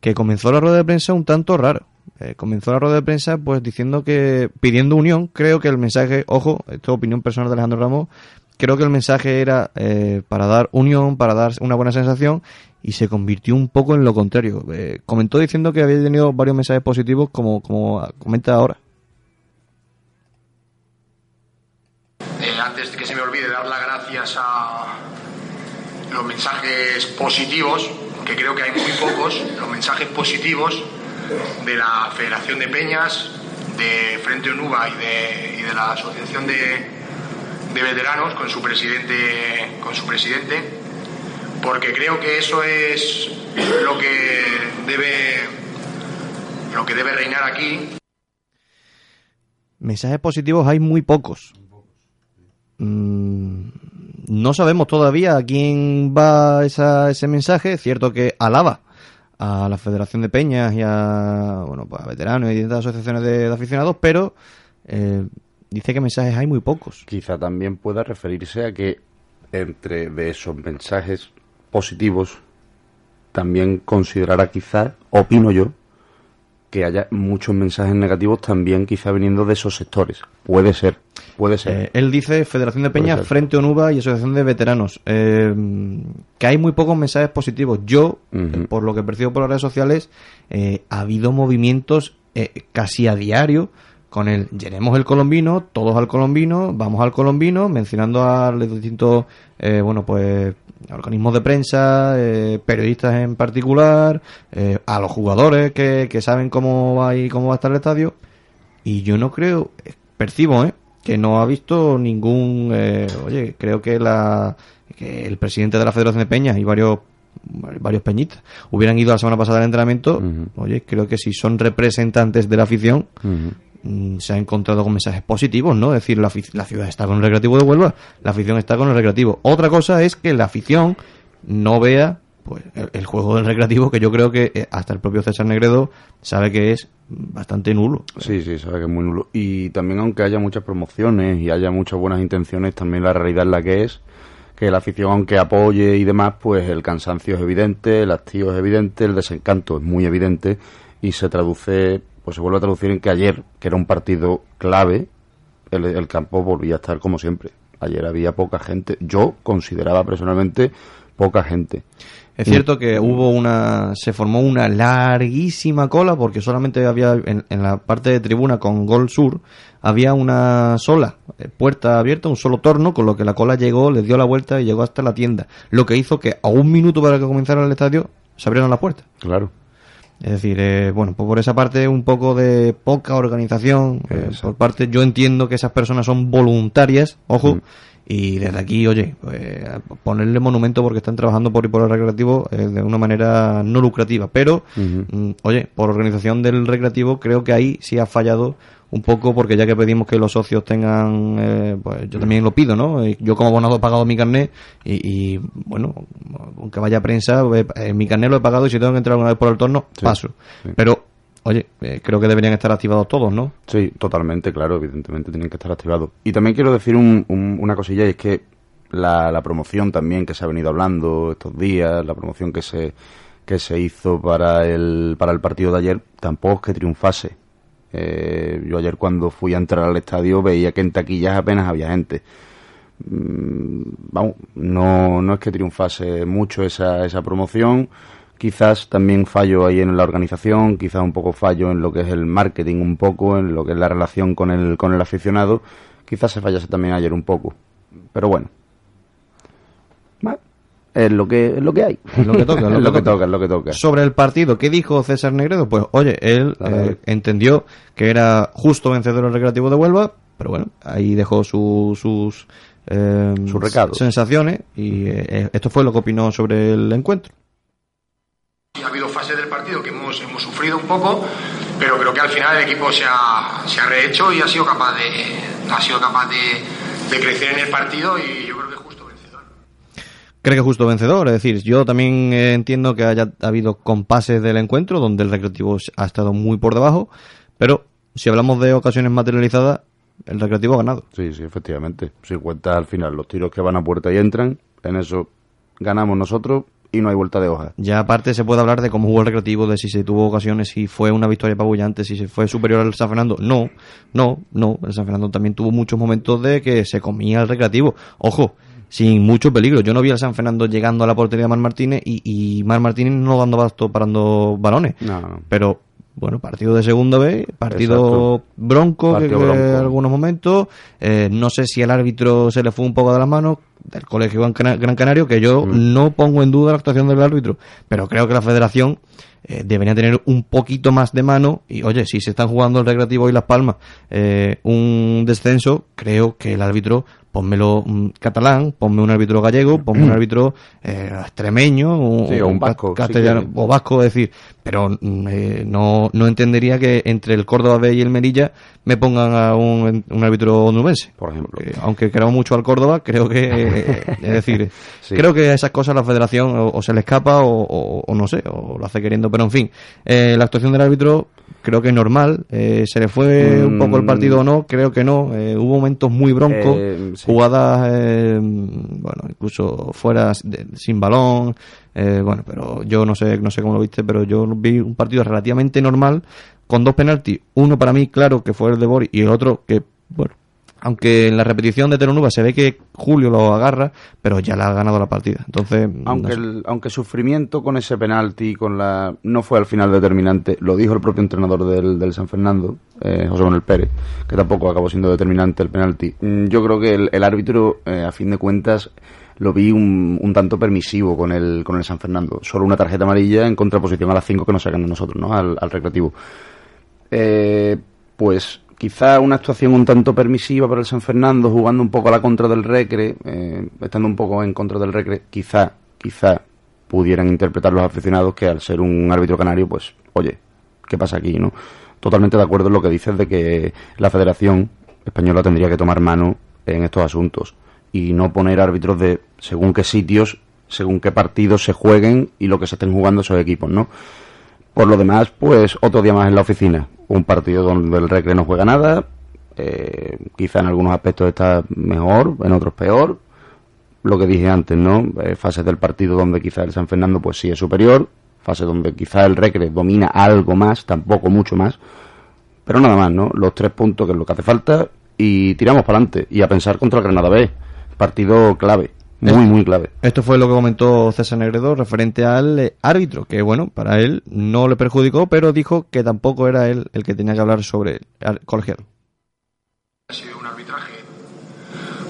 S3: que comenzó la rueda de prensa un tanto raro. Eh, comenzó la rueda de prensa pues diciendo que pidiendo unión, creo que el mensaje, ojo, esto es opinión personal de Alejandro Ramos, creo que el mensaje era eh, para dar unión, para dar una buena sensación y se convirtió un poco en lo contrario. Eh, comentó diciendo que había tenido varios mensajes positivos como, como comenta ahora.
S12: Antes de que se me olvide dar las gracias a los mensajes positivos, que creo que hay muy pocos, los mensajes positivos de la Federación de Peñas, de Frente Onuba y de, y de la Asociación de, de Veteranos con su presidente, con su presidente, porque creo que eso es lo que debe lo que debe reinar aquí
S3: Mensajes positivos hay muy pocos. Mm, no sabemos todavía a quién va esa- ese mensaje. Es cierto que alaba a la Federación de Peñas y a, bueno, pues a veteranos y distintas asociaciones de, aficionados, pero eh, dice que mensajes hay muy pocos.
S4: Quizá también pueda referirse a que entre de esos mensajes positivos también considerará quizá, opino yo, que haya muchos mensajes negativos también quizá viniendo de esos sectores. Puede ser, puede ser.
S3: Eh, él dice Federación de Peñas,
S4: ser.
S3: Frente Onuba y Asociación de Veteranos. eh, que hay muy pocos mensajes positivos. Yo, eh, por lo que percibo por las redes sociales, eh, ha habido movimientos casi a diario con el llenemos el colombino, todos al colombino, vamos al colombino, mencionando a los distintos, bueno, pues organismos de prensa, eh, periodistas en particular, eh, a los jugadores que, que saben cómo va y cómo va a estar el estadio. Y yo no creo, eh, percibo, ¿eh? que no ha visto ningún, eh, oye, creo que la que el presidente de la Federación de Peñas y varios varios peñitas hubieran ido la semana pasada al entrenamiento, oye, creo que si son representantes de la afición, se ha encontrado con mensajes positivos, ¿no? Es decir, la, la ciudad está con el recreativo de Huelva, la afición está con el recreativo. Otra cosa es que la afición no vea pues el, el juego del recreativo que yo creo que eh, hasta el propio César Negredo sabe que es bastante nulo.
S4: Sí, sí, sabe que es muy nulo. Y también aunque haya muchas promociones y haya muchas buenas intenciones, también la realidad es la que es, que la afición aunque apoye y demás, pues el cansancio es evidente, el hastío es evidente, el desencanto es muy evidente y se traduce pues se vuelve a traducir en que ayer, que era un partido clave, el, el campo volvía a estar como siempre. Ayer había poca gente. Yo consideraba personalmente poca gente.
S3: Es cierto que hubo una, se formó una larguísima cola porque solamente había en, en la parte de tribuna con Gol Sur había una sola eh, puerta abierta, un solo torno, con lo que la cola llegó, le dio la vuelta y llegó hasta la tienda, lo que hizo que a un minuto para que comenzara el estadio se abrieron las puertas.
S4: Claro.
S3: Es decir, eh, bueno, pues por esa parte un poco de poca organización, eh, por parte yo entiendo que esas personas son voluntarias, ojo, y desde aquí, oye, pues, ponerle monumento porque están trabajando por y por el recreativo eh, de una manera no lucrativa, pero, mm, oye, por organización del recreativo creo que ahí sí ha fallado un poco porque ya que pedimos que los socios tengan, eh, pues yo también lo pido, ¿no? Yo como abonado he pagado mi carnet y, y, bueno, aunque vaya a prensa, eh, mi carnet lo he pagado y si tengo que entrar alguna vez por el torno, paso. Pero, oye, eh, creo que deberían estar activados todos, ¿no?
S4: Sí, totalmente, claro, evidentemente tienen que estar activados. Y también quiero decir un- un- una cosilla, y es que la, la promoción también que se ha venido hablando estos días, la promoción que se, que se hizo para el, para el partido de ayer, tampoco es que triunfase. Eh, yo ayer cuando fui a entrar al estadio veía que en taquillas apenas había gente. Mm, Vamos, no, no es que triunfase mucho esa, esa promoción. Quizás también fallo ahí en la organización, quizás un poco fallo en lo que es el marketing, un poco en lo que es la relación con el, con el aficionado. Quizás se fallase también ayer un poco. Pero bueno. Es lo que, es lo que hay.
S3: Es lo que toca,
S4: es lo que toca, es lo que toca.
S3: Sobre el partido, ¿qué dijo César Negredo? Pues, oye, él eh, entendió que era justo vencedor el Recreativo de Huelva, pero bueno, ahí dejó su- sus eh,
S4: Sus recados.
S3: sensaciones y eh, esto fue lo que opinó sobre el encuentro.
S12: Ha habido fases del partido que hemos, hemos sufrido un poco, pero creo que al final el equipo se ha, se ha rehecho y ha sido capaz de, ha sido capaz de, de crecer en el partido y yo creo que.
S3: Cree que justo vencedor, es decir, yo también eh, entiendo que haya habido compases del encuentro donde el Recreativo ha estado muy por debajo, pero si hablamos de ocasiones materializadas, el Recreativo ha ganado.
S4: Sí, sí, efectivamente. Si cuentas al final los tiros que van a puerta y entran, en eso ganamos nosotros y no hay vuelta de hoja.
S3: Ya aparte se puede hablar de cómo jugó el recreativo, de si se tuvo ocasiones, si fue una victoria apabullante, si se fue superior al San Fernando. No, no, no. El San Fernando también tuvo muchos momentos de que se comía el recreativo. Ojo, sin mucho peligro. Yo no vi al San Fernando llegando a la portería de Mar Martínez y, y Mar Martínez no dando basto parando balones.
S4: No, no.
S3: Pero bueno, partido de segunda vez, partido
S4: Exacto.
S3: bronco, en algunos momentos. Eh, no sé si el árbitro se le fue un poco de las manos del Colegio Gran Cana- Gran Canario, que yo
S4: Mm.
S3: no pongo en duda la actuación del árbitro, pero creo que la federación eh, debería tener un poquito más de mano y oye, si se están jugando el Recreativo y Las Palmas eh, un descenso, creo que el árbitro ponmelo mm, catalán, ponme un árbitro gallego, ponme un árbitro eh, extremeño o,
S4: Sí, o un vasco,
S3: castellano o vasco, es decir, pero mm, eh, no, no entendería que entre el Córdoba B y el Merilla me pongan a un, un árbitro onubense.
S4: Por ejemplo.
S3: Porque, aunque queramos mucho al Córdoba, creo que, eh, es decir,
S4: Sí.
S3: creo que a esas cosas la federación o, o se le escapa o, o- o no sé, o lo hace queriendo, pero en fin, eh, la actuación del árbitro creo que es normal, eh, se le fue un poco el partido o no, creo que no, eh, hubo momentos muy broncos,
S4: Eh, sí.
S3: jugadas, eh, bueno, incluso fuera de- sin balón, eh, bueno, pero yo no sé, no sé cómo lo viste, pero yo vi un partido relativamente normal con dos penaltis, uno para mí claro que fue el de Boris y el otro que, bueno, aunque en la repetición de Telonuba se ve que Julio lo agarra, pero ya le ha ganado la partida. Entonces,
S4: Aunque,
S3: no sé.
S4: el, aunque sufrimiento con ese penalti con la no fue al final determinante, lo dijo el propio entrenador del, del San Fernando, eh, José Manuel Pérez, que tampoco acabó siendo determinante el penalti. Mm, Yo creo que el, el árbitro, eh, a fin de cuentas, lo vi un, un tanto permisivo con el, con el San Fernando. Solo una tarjeta amarilla en contraposición a las cinco que nos sacan a nosotros, ¿no? Al, al recreativo. Eh, pues quizá una actuación un tanto permisiva para el San Fernando, jugando un poco a la contra del Recre, eh, estando un poco en contra del Recre, quizá, quizá pudieran interpretar los aficionados que al ser un árbitro canario, pues, oye, ¿qué pasa aquí, no? Totalmente de acuerdo en lo que dices de que la Federación Española tendría que tomar mano en estos asuntos y no poner árbitros de según qué sitios, según qué partidos se jueguen y lo que se estén jugando esos equipos, ¿no? Por lo demás, pues otro día más en la oficina. Un partido donde el Recre no juega nada. eh, quizá en algunos aspectos está mejor, en otros peor. Lo que dije antes, ¿no? Eh, fases del partido donde quizá el San Fernando pues sí es superior. Fase donde quizá el Recre domina algo más, tampoco mucho más. Pero nada más, ¿no? Los tres puntos que es lo que hace falta y tiramos para adelante y a pensar contra el Granada B. Partido clave, muy, muy clave.
S3: Esto fue lo que comentó César Negredo referente al eh, árbitro, que bueno, para él no le perjudicó, pero dijo que tampoco era él el que tenía que hablar sobre el colegiado.
S12: Ha sido un arbitraje,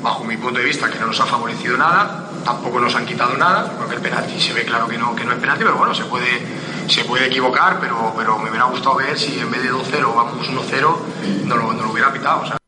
S12: bajo mi punto de vista, que no nos ha favorecido nada, tampoco nos han quitado nada, porque el penalti se ve claro que no, que no es penalti, pero bueno, se puede, se puede equivocar, pero, pero me hubiera gustado ver si en vez de 2-0 vamos 1-0, no lo, no lo hubiera pitado. o sea.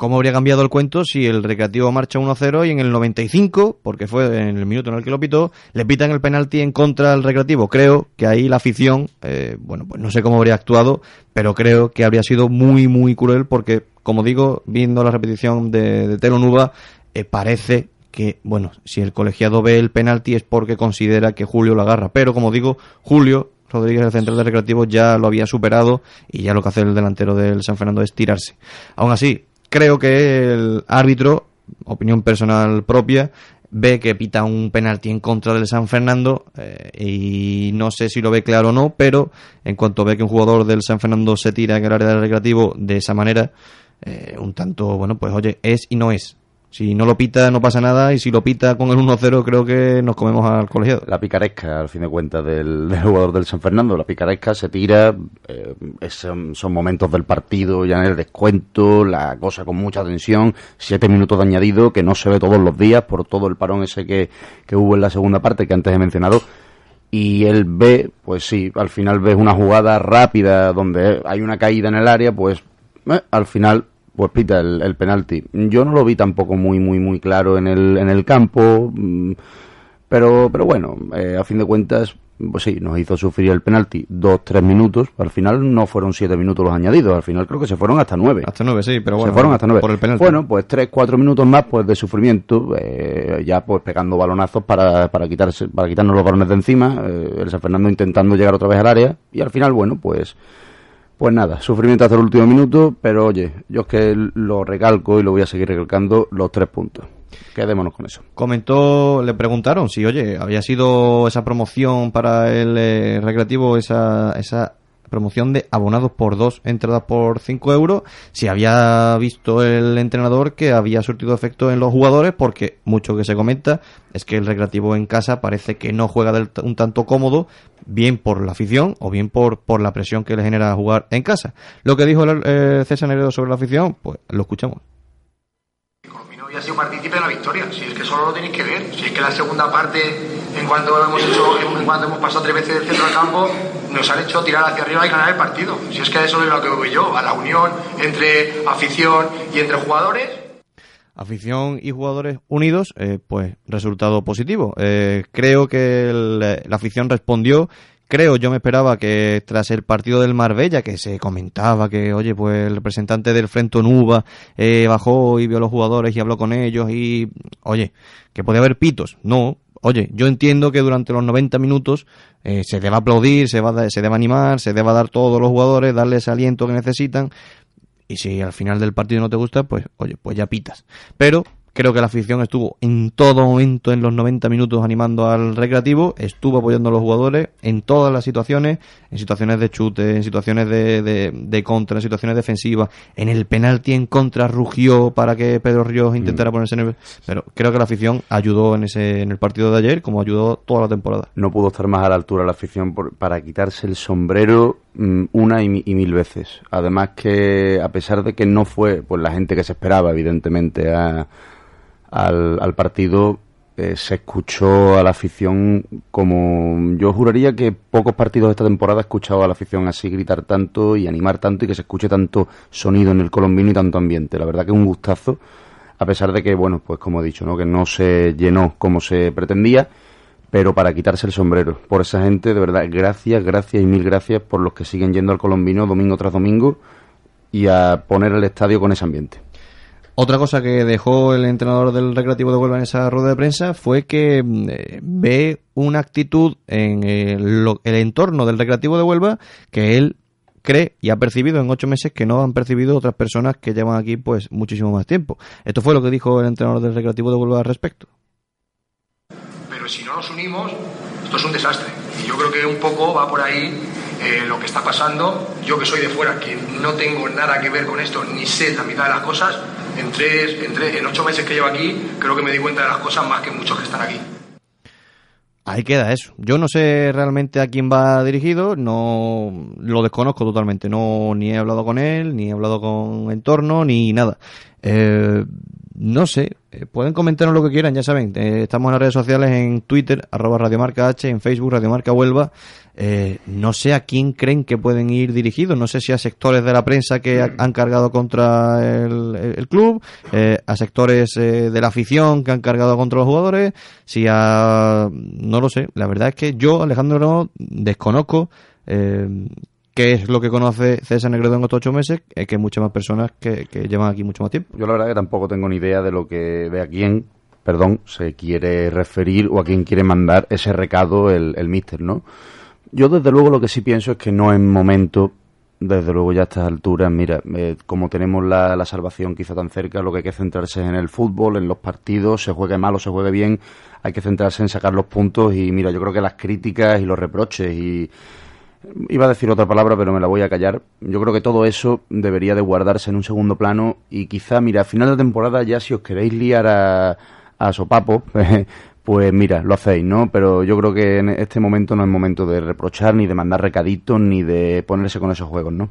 S3: ¿Cómo habría cambiado el cuento si el Recreativo marcha 1-0 y en el 95, porque fue en el minuto en el que lo pitó, le pitan el penalti en contra del Recreativo? Creo que ahí la afición, eh, bueno, pues no sé cómo habría actuado, pero creo que habría sido muy, muy cruel porque, como digo, viendo la repetición de, de Telo Nuba, eh, parece que, bueno, si el colegiado ve el penalti es porque considera que Julio lo agarra. Pero, como digo, Julio Rodríguez, el central del Recreativo, ya lo había superado y ya lo que hace el delantero del San Fernando es tirarse. Aún así, creo que el árbitro, opinión personal propia, ve que pita un penalti en contra del San Fernando eh, y no sé si lo ve claro o no, pero en cuanto ve que un jugador del San Fernando se tira en el área del recreativo de esa manera, eh, un tanto, bueno, pues oye, es y no es. Si no lo pita no pasa nada y si lo pita con el 1-0 creo que nos comemos al colegiado.
S4: La picaresca, al fin de cuentas, del, jugador del San Fernando. La picaresca se tira, eh, son momentos del partido, ya en el descuento, la cosa con mucha tensión, siete minutos de añadido que no se ve todos los días por todo el parón ese que, que hubo en la segunda parte que antes he mencionado. Y él ve, pues sí, al final ves una jugada rápida donde hay una caída en el área, pues eh, al final pues pita el, el penalti. Yo no lo vi tampoco muy, muy, muy claro en el, en el campo, mm, pero, pero bueno, eh, a fin de cuentas, pues sí, nos hizo sufrir el penalti dos, tres minutos. Al final no fueron siete minutos los añadidos, al final creo que se fueron hasta nueve.
S3: Hasta nueve, sí, pero bueno.
S4: se fueron hasta nueve.
S3: Por el penalti.
S4: Bueno, pues tres, cuatro minutos más pues de sufrimiento, eh, ya pues pegando balonazos para, para quitarse, para quitarnos los balones de encima, eh, el San Fernando intentando llegar otra vez al área, y al final, bueno, pues pues nada, sufrimiento hasta el último minuto, pero oye, yo es que lo recalco y lo voy a seguir recalcando, los tres puntos. Quedémonos con eso.
S3: Comentó, le preguntaron si, oye, había sido esa promoción para el eh, recreativo, esa, esa promoción de abonados por dos, entradas por cinco euros, si había visto el entrenador que había surtido efecto en los jugadores, porque mucho que se comenta es que el recreativo en casa parece que no juega del un tanto cómodo, bien por la afición o bien por, por la presión que le genera jugar en casa. Lo que dijo el, eh, César Neredo sobre la afición, pues lo escuchamos.
S12: Había sido partícipe de la victoria. Si es que solo lo tenéis que ver. Si es que la segunda parte, en cuanto hemos hecho, en cuanto hemos pasado tres veces del centro del campo, nos han hecho tirar hacia arriba y ganar el partido. Si es que eso es lo que veo yo, a la unión entre afición y entre jugadores.
S3: afición y jugadores unidos, eh, pues resultado positivo. Eh, creo que el- la afición respondió. Creo, yo me esperaba que tras el partido del Marbella, que se comentaba que, oye, pues el representante del Frente Nuba eh, bajó y vio a los jugadores y habló con ellos y, oye, que podía haber pitos. No, oye, yo entiendo que durante los 90 minutos eh, se deba aplaudir, se, va, a- se deba animar, se deba dar todos los jugadores, darles aliento que necesitan, y si al final del partido no te gusta, pues oye, pues ya pitas. Pero creo que la afición estuvo en todo momento en los 90 minutos animando al recreativo, estuvo apoyando a los jugadores en todas las situaciones, en situaciones de chute, en situaciones de, de, de contra, en situaciones defensivas, en el penalti en contra rugió para que Pedro Ríos intentara ponerse en el... Pero creo que la afición ayudó en ese en el partido de ayer como ayudó toda la temporada.
S4: No pudo estar más a la altura la afición por- para quitarse el sombrero mm, una y, y mil veces. Además que, a pesar de que no fue pues la gente que se esperaba, evidentemente, a- al, al partido, eh, se escuchó a la afición como... Yo juraría que pocos partidos de esta temporada he escuchado a la afición así gritar tanto y animar tanto y que se escuche tanto sonido en el colombino y tanto ambiente. La verdad que un gustazo a pesar de que, bueno, pues como he dicho, ¿no? que no se llenó como se pretendía, pero para quitarse el sombrero por esa gente, de verdad, gracias, gracias y mil gracias por los que siguen yendo al colombino domingo tras domingo y a poner el estadio con ese ambiente.
S3: Otra cosa que dejó el entrenador del Recreativo de Huelva en esa rueda de prensa fue que mm, eh, ve una actitud en el, lo- el entorno del Recreativo de Huelva que él cree y ha percibido en ocho meses que no han percibido otras personas que llevan aquí pues muchísimo más tiempo. Esto fue lo que dijo el entrenador del Recreativo de Huelva al respecto.
S12: Pero si no nos unimos, esto es un desastre. Y yo creo que un poco va por ahí eh, lo que está pasando. Yo que soy de fuera, que no tengo nada que ver con esto, ni sé la mitad de las cosas, en, tres, en, tres- en ocho meses que llevo aquí, creo que me di cuenta de las cosas más que muchos que están aquí.
S3: Ahí queda eso. Yo no sé realmente a quién va dirigido, no lo desconozco totalmente. No ni he hablado con él, ni he hablado con entorno, ni nada. Eh, no sé, eh, pueden comentarnos lo que quieran, ya saben. eh, estamos en las redes sociales, en Twitter, arroba Radiomarca H, en Facebook, Radiomarca Huelva. Eh, no sé a quién creen que pueden ir dirigidos. No sé si a sectores de la prensa que ha- han cargado contra el, club, eh, a sectores de la afición que han cargado contra los jugadores, si a... No lo sé. La verdad es que yo, Alejandro, no desconozco qué es lo que conoce César Negredo en estos ocho meses, eh, que muchas más personas que, que llevan aquí mucho más tiempo.
S4: Yo la verdad que tampoco tengo ni idea de lo que de a quién, perdón, se quiere referir o a quién quiere mandar ese recado el, el míster, ¿no? Yo desde luego lo que sí pienso es que no es momento, desde luego ya a estas alturas, mira, eh, como tenemos la, la salvación quizá tan cerca, lo que hay que centrarse es en el fútbol, en los partidos, se juegue mal o se juegue bien, hay que centrarse en sacar los puntos y mira, yo creo que las críticas y los reproches y Iba a decir otra palabra, pero me la voy a callar. Yo creo que todo eso debería de guardarse en un segundo plano y quizá, mira, a final de temporada ya si os queréis liar a, a sopapo, pues mira, lo hacéis, ¿no? Pero yo creo que en este momento no es momento de reprochar, ni de mandar recaditos, ni de ponerse con esos juegos, ¿no?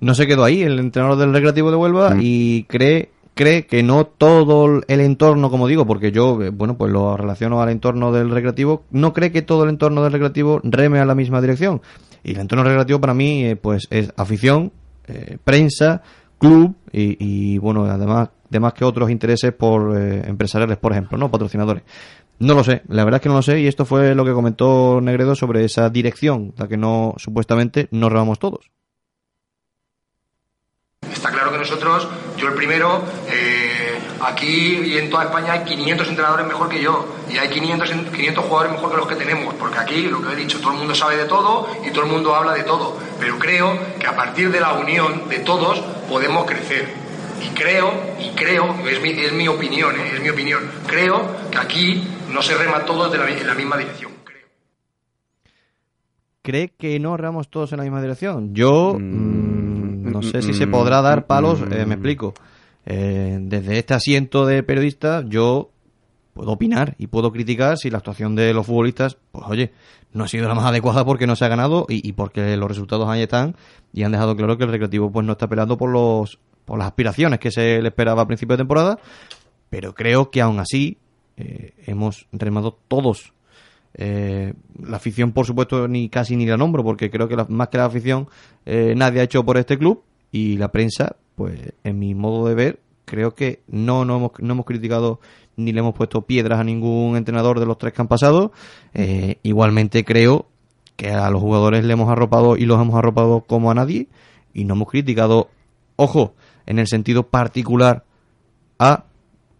S3: No se quedó ahí el entrenador del Recreativo de Huelva y cree cree que no todo el entorno, como digo, porque yo, eh, bueno, pues lo relaciono al entorno del recreativo, no cree que todo el entorno del recreativo reme a la misma dirección. Y el entorno recreativo para mí, eh, pues es afición, eh, prensa, club y, bueno, además, además que otros intereses por empresariales, por ejemplo, ¿no? Patrocinadores. No lo sé, la verdad es que no lo sé y esto fue lo que comentó Negredo sobre esa dirección, la que no, supuestamente, no remamos todos.
S12: Está claro que nosotros, yo el primero, eh, aquí y en toda España hay 500 entrenadores mejor que yo y hay 500, en- 500 jugadores mejor que los que tenemos, porque aquí, lo que he dicho, todo el mundo sabe de todo y todo el mundo habla de todo, pero creo que a partir de la unión de todos podemos crecer. Y creo, y creo, es mi, es mi opinión, eh, es mi opinión, creo que aquí no se rema todos de la- en la misma dirección.
S3: cree que no remamos todos en la misma dirección. Yo mm, no sé si se podrá dar palos, eh, me explico. Eh, desde este asiento de periodista yo puedo opinar y puedo criticar si la actuación de los futbolistas, pues oye, no ha sido la más adecuada porque no se ha ganado y, y porque los resultados ahí están y han dejado claro que el recreativo pues no está peleando por los por las aspiraciones que se le esperaba a principio de temporada, pero creo que aún así eh, hemos remado todos eh, la afición, por supuesto, ni casi ni la nombro, porque creo que la- más que la afición eh, nadie ha hecho por este club. Y la prensa, pues en mi modo de ver, creo que no, no, hemos, no hemos criticado ni le hemos puesto piedras a ningún entrenador de los tres que han pasado. Eh, igualmente creo que a los jugadores le hemos arropado y los hemos arropado como a nadie. Y no hemos criticado, ojo, en el sentido particular a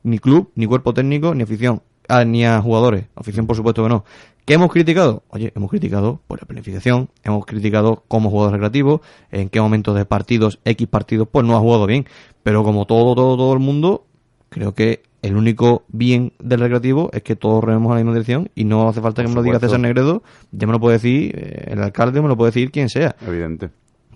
S3: ni club, ni cuerpo técnico, ni afición, ah, ni a jugadores. Afición, por supuesto que no. ¿Qué hemos criticado? Oye, hemos criticado por la planificación, hemos criticado como jugador recreativo, en qué momentos de partidos, X partidos, pues no ha jugado bien. Pero como todo, todo, todo el mundo, creo que el único bien del recreativo es que todos rememos a la misma dirección y no hace falta que me lo diga. César Negredo, ya me lo puede decir eh, el alcalde, me lo puede decir quien sea.
S4: Evidente.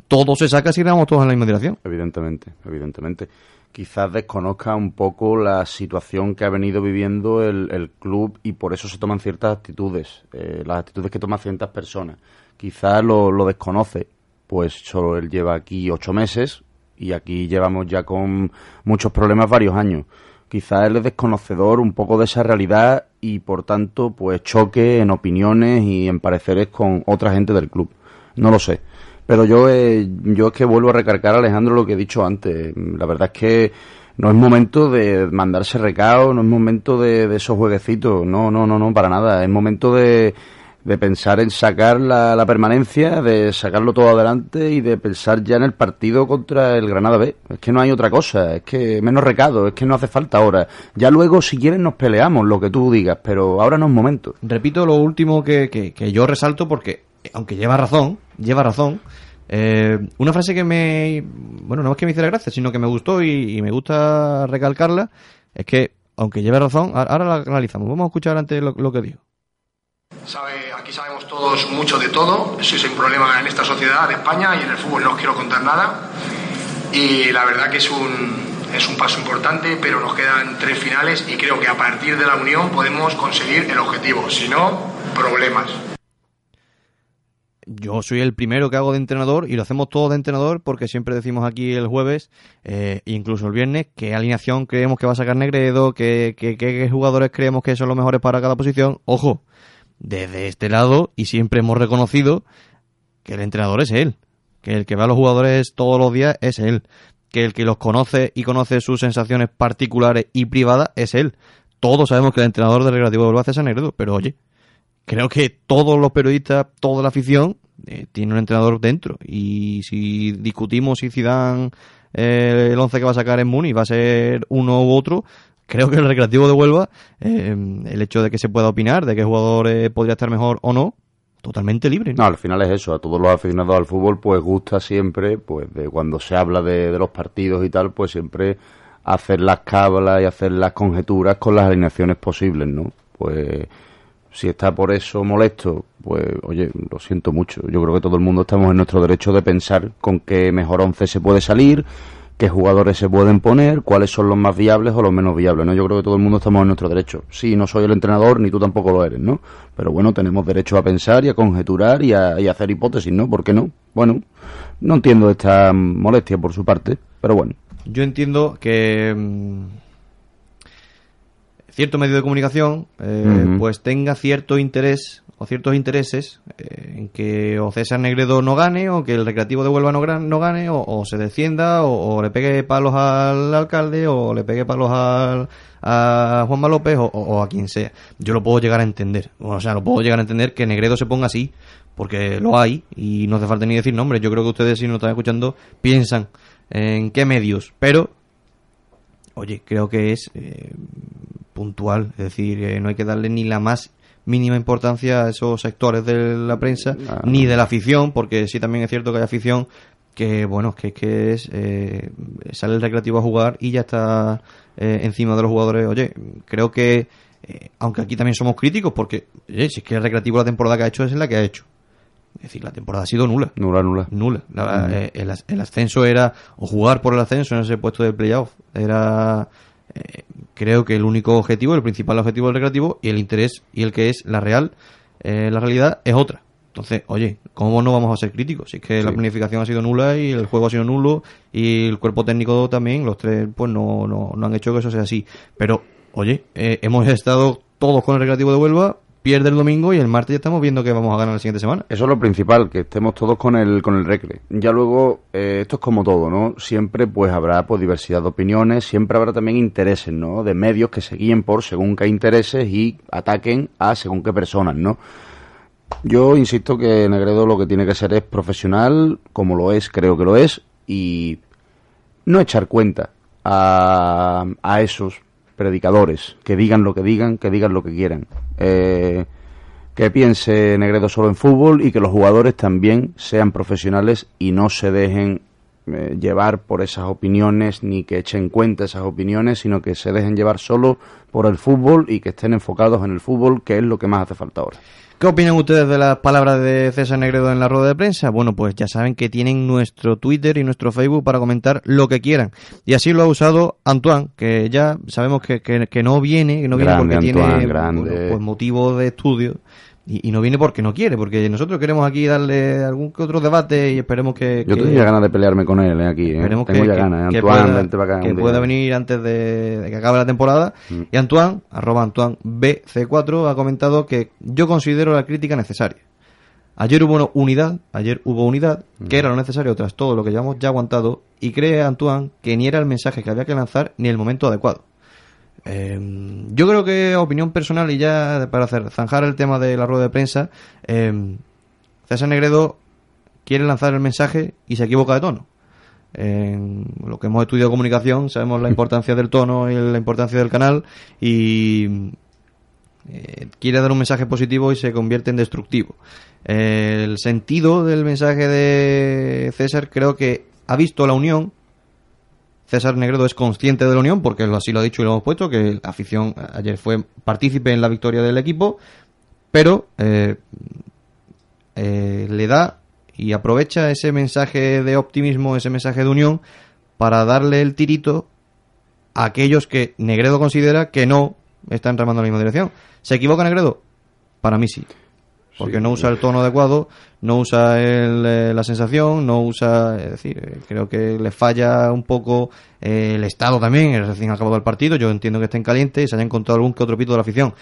S3: Todo se saca si remamos todos en la misma dirección.
S4: Evidentemente, evidentemente. Quizás desconozca un poco la situación que ha venido viviendo el, el club y por eso se toman ciertas actitudes, eh, las actitudes que toman ciertas personas. Quizás lo, lo desconoce, pues solo él lleva aquí ocho meses y aquí llevamos ya con muchos problemas varios años. Quizás él es desconocedor un poco de esa realidad y por tanto pues choque en opiniones y en pareceres con otra gente del club. No lo sé. Pero yo, eh, yo es que vuelvo a recargar, Alejandro, lo que he dicho antes. La verdad es que no es momento de mandarse recao, no es momento de, de esos jueguecitos. No, no, no, no, para nada. Es momento de, de pensar en sacar la, la permanencia, de sacarlo todo adelante y de pensar ya en el partido contra el Granada B. Es que no hay otra cosa, es que menos recado, es que no hace falta ahora. Ya luego, si quieren, nos peleamos, lo que tú digas, pero ahora no es momento.
S3: Repito lo último que, que- que yo resalto porque, aunque lleva razón, lleva razón, eh, una frase que me, bueno, no es que me hiciera gracia, sino que me gustó y, me gusta recalcarla, es que aunque lleve razón, ahora la analizamos. Vamos a escuchar antes lo, lo que dijo.
S12: Sabe, aquí sabemos todos mucho de todo, eso es un problema en esta sociedad de España y en el fútbol no os quiero contar nada. Y la verdad que es un, es un paso importante, pero nos quedan tres finales y creo que a partir de la unión podemos conseguir el objetivo, si no, problemas.
S3: Yo soy el primero que hago de entrenador y lo hacemos todos de entrenador porque siempre decimos aquí el jueves, eh, incluso el viernes, qué alineación creemos que va a sacar Negredo, qué, qué- qué- jugadores creemos que son los mejores para cada posición. Ojo, desde este lado y siempre hemos reconocido que el entrenador es él, que el que ve a los jugadores todos los días es él, que el que los conoce y conoce sus sensaciones particulares y privadas es él. Todos sabemos que el entrenador del Recreativo de Huelva es Negredo, pero oye, creo que todos los periodistas, toda la afición eh, tiene un entrenador dentro y si discutimos si Zidane eh, el 11 que va a sacar en Muni va a ser uno u otro, creo que el Recreativo de Huelva eh, el hecho de que se pueda opinar de qué jugador eh, podría estar mejor o no, totalmente libre.
S4: No, al final es eso. A todos los aficionados al fútbol, pues gusta siempre, pues de cuando se habla de, de los partidos y tal, pues siempre hacer las cábalas y hacer las conjeturas con las alineaciones posibles, ¿no? Pues si está por eso molesto, pues oye, lo siento mucho. Yo creo que todo el mundo estamos en nuestro derecho de pensar con qué mejor once se puede salir, qué jugadores se pueden poner, cuáles son los más viables o los menos viables, ¿no? Yo creo que todo el mundo estamos en nuestro derecho. Sí, no soy el entrenador, ni tú tampoco lo eres, ¿no? Pero bueno, tenemos derecho a pensar y a conjeturar y a, y a hacer hipótesis, ¿no? ¿Por qué no? Bueno, no entiendo esta molestia por su parte, pero bueno.
S3: Yo entiendo que mm, cierto medio de comunicación eh, pues tenga cierto interés o ciertos intereses eh, en que o César Negredo no gane o que el Recreativo de Huelva no, gran- no gane o, o se descienda o, o le pegue palos al alcalde o le pegue palos al, a Juanma López o, a quien sea. Yo lo puedo llegar a entender. O sea, lo puedo llegar a entender que Negredo se ponga así porque lo hay y no hace falta ni decir nombres. Yo creo que ustedes si nos están escuchando piensan en qué medios, pero oye, creo que es eh, puntual, es decir, eh, no hay que darle ni la más mínima importancia a esos sectores de la prensa
S4: Ah.
S3: ni de la afición, porque sí también es cierto que hay afición que bueno, que, que es eh, sale el recreativo a jugar y ya está eh, encima de los jugadores. Oye, creo que eh, aunque aquí también somos críticos porque oye, si es que el recreativo la temporada que ha hecho es la que ha hecho. Es decir, la temporada ha sido nula.
S4: Nula, nula.
S3: Nula. La-
S4: Ujú.
S3: eh, el, as- el ascenso era, o jugar por el ascenso en ese puesto de playoff, era, eh, creo que el único objetivo, el principal objetivo del recreativo, y el interés, y el que es la real, eh, la realidad es otra. Entonces, oye, ¿cómo no vamos a ser críticos? Si es que la planificación ha sido nula y el juego ha sido nulo y el cuerpo técnico también, los tres, pues no, no, no han hecho que eso sea así. Pero, oye, eh, hemos estado todos con el recreativo de Huelva, pierde el domingo y el martes ya estamos viendo que vamos a ganar la siguiente semana.
S4: Eso es lo principal, que estemos todos con el, con el recre. Ya luego, eh, esto es como todo, ¿no? Siempre pues habrá pues diversidad de opiniones, siempre habrá también intereses, ¿no? De medios que se guíen por según qué intereses y ataquen a según qué personas, ¿no? Yo insisto que Negredo lo que tiene que ser es profesional, como lo es, creo que lo es, y no echar cuenta a, a esos predicadores que digan lo que digan, que digan lo que quieran. Eh, que piense Negredo solo en fútbol y que los jugadores también sean profesionales y no se dejen eh, llevar por esas opiniones ni que echen cuenta esas opiniones, sino que se dejen llevar solo por el fútbol y que estén enfocados en el fútbol, que es lo que más hace falta ahora.
S3: ¿Qué opinan ustedes de las palabras de César Negredo en la rueda de prensa? Bueno, pues ya saben que tienen nuestro Twitter y nuestro Facebook para comentar lo que quieran. Y así lo ha usado Antoine, que ya sabemos que, que, que no viene, que no viene porque
S4: Antoine,
S3: tiene pues motivos de estudio. Y, y no viene porque no quiere, porque nosotros queremos aquí darle algún que otro debate y esperemos que...
S4: Yo
S3: que-
S4: tengo ya ganas de pelearme con él eh, aquí. eh. Tengo
S3: que,
S4: ya
S3: que-
S4: ganas.
S3: que
S4: Antoine,
S3: pueda,
S4: vente para acá
S3: que pueda venir antes de, de que acabe la temporada.
S4: Mm.
S3: Y Antoine, arroba Antoine BC4, ha comentado que yo considero la crítica necesaria. Ayer hubo una unidad, ayer hubo unidad,
S4: Mm.
S3: que era lo necesario tras todo lo que llevamos ya aguantado, y cree Antoine que ni era el mensaje que había que lanzar ni el momento adecuado. Eh, yo creo que, opinión personal, y ya para hacer, zanjar el tema de la rueda de prensa, eh, César Negredo quiere lanzar el mensaje y se equivoca de tono. En lo que hemos estudiado comunicación, sabemos la importancia del tono y la importancia del canal, y eh, quiere dar un mensaje positivo y se convierte en destructivo. Eh, el sentido del mensaje de César creo que ha visto la unión César Negredo es consciente de la unión, porque así lo ha dicho y lo hemos puesto, que la afición ayer fue partícipe en la victoria del equipo, pero eh, eh, le da y aprovecha ese mensaje de optimismo, ese mensaje de unión, para darle el tirito a aquellos que Negredo considera que no están remando en la misma dirección. ¿Se equivoca Negredo? Para mí sí. Porque no usa el tono adecuado, no usa el, eh, la sensación, no usa. Es decir, eh, creo que le falla un poco eh, el estado también, el recién acabado del partido. Yo entiendo que estén calientes y se haya encontrado algún que otro pito de la afición.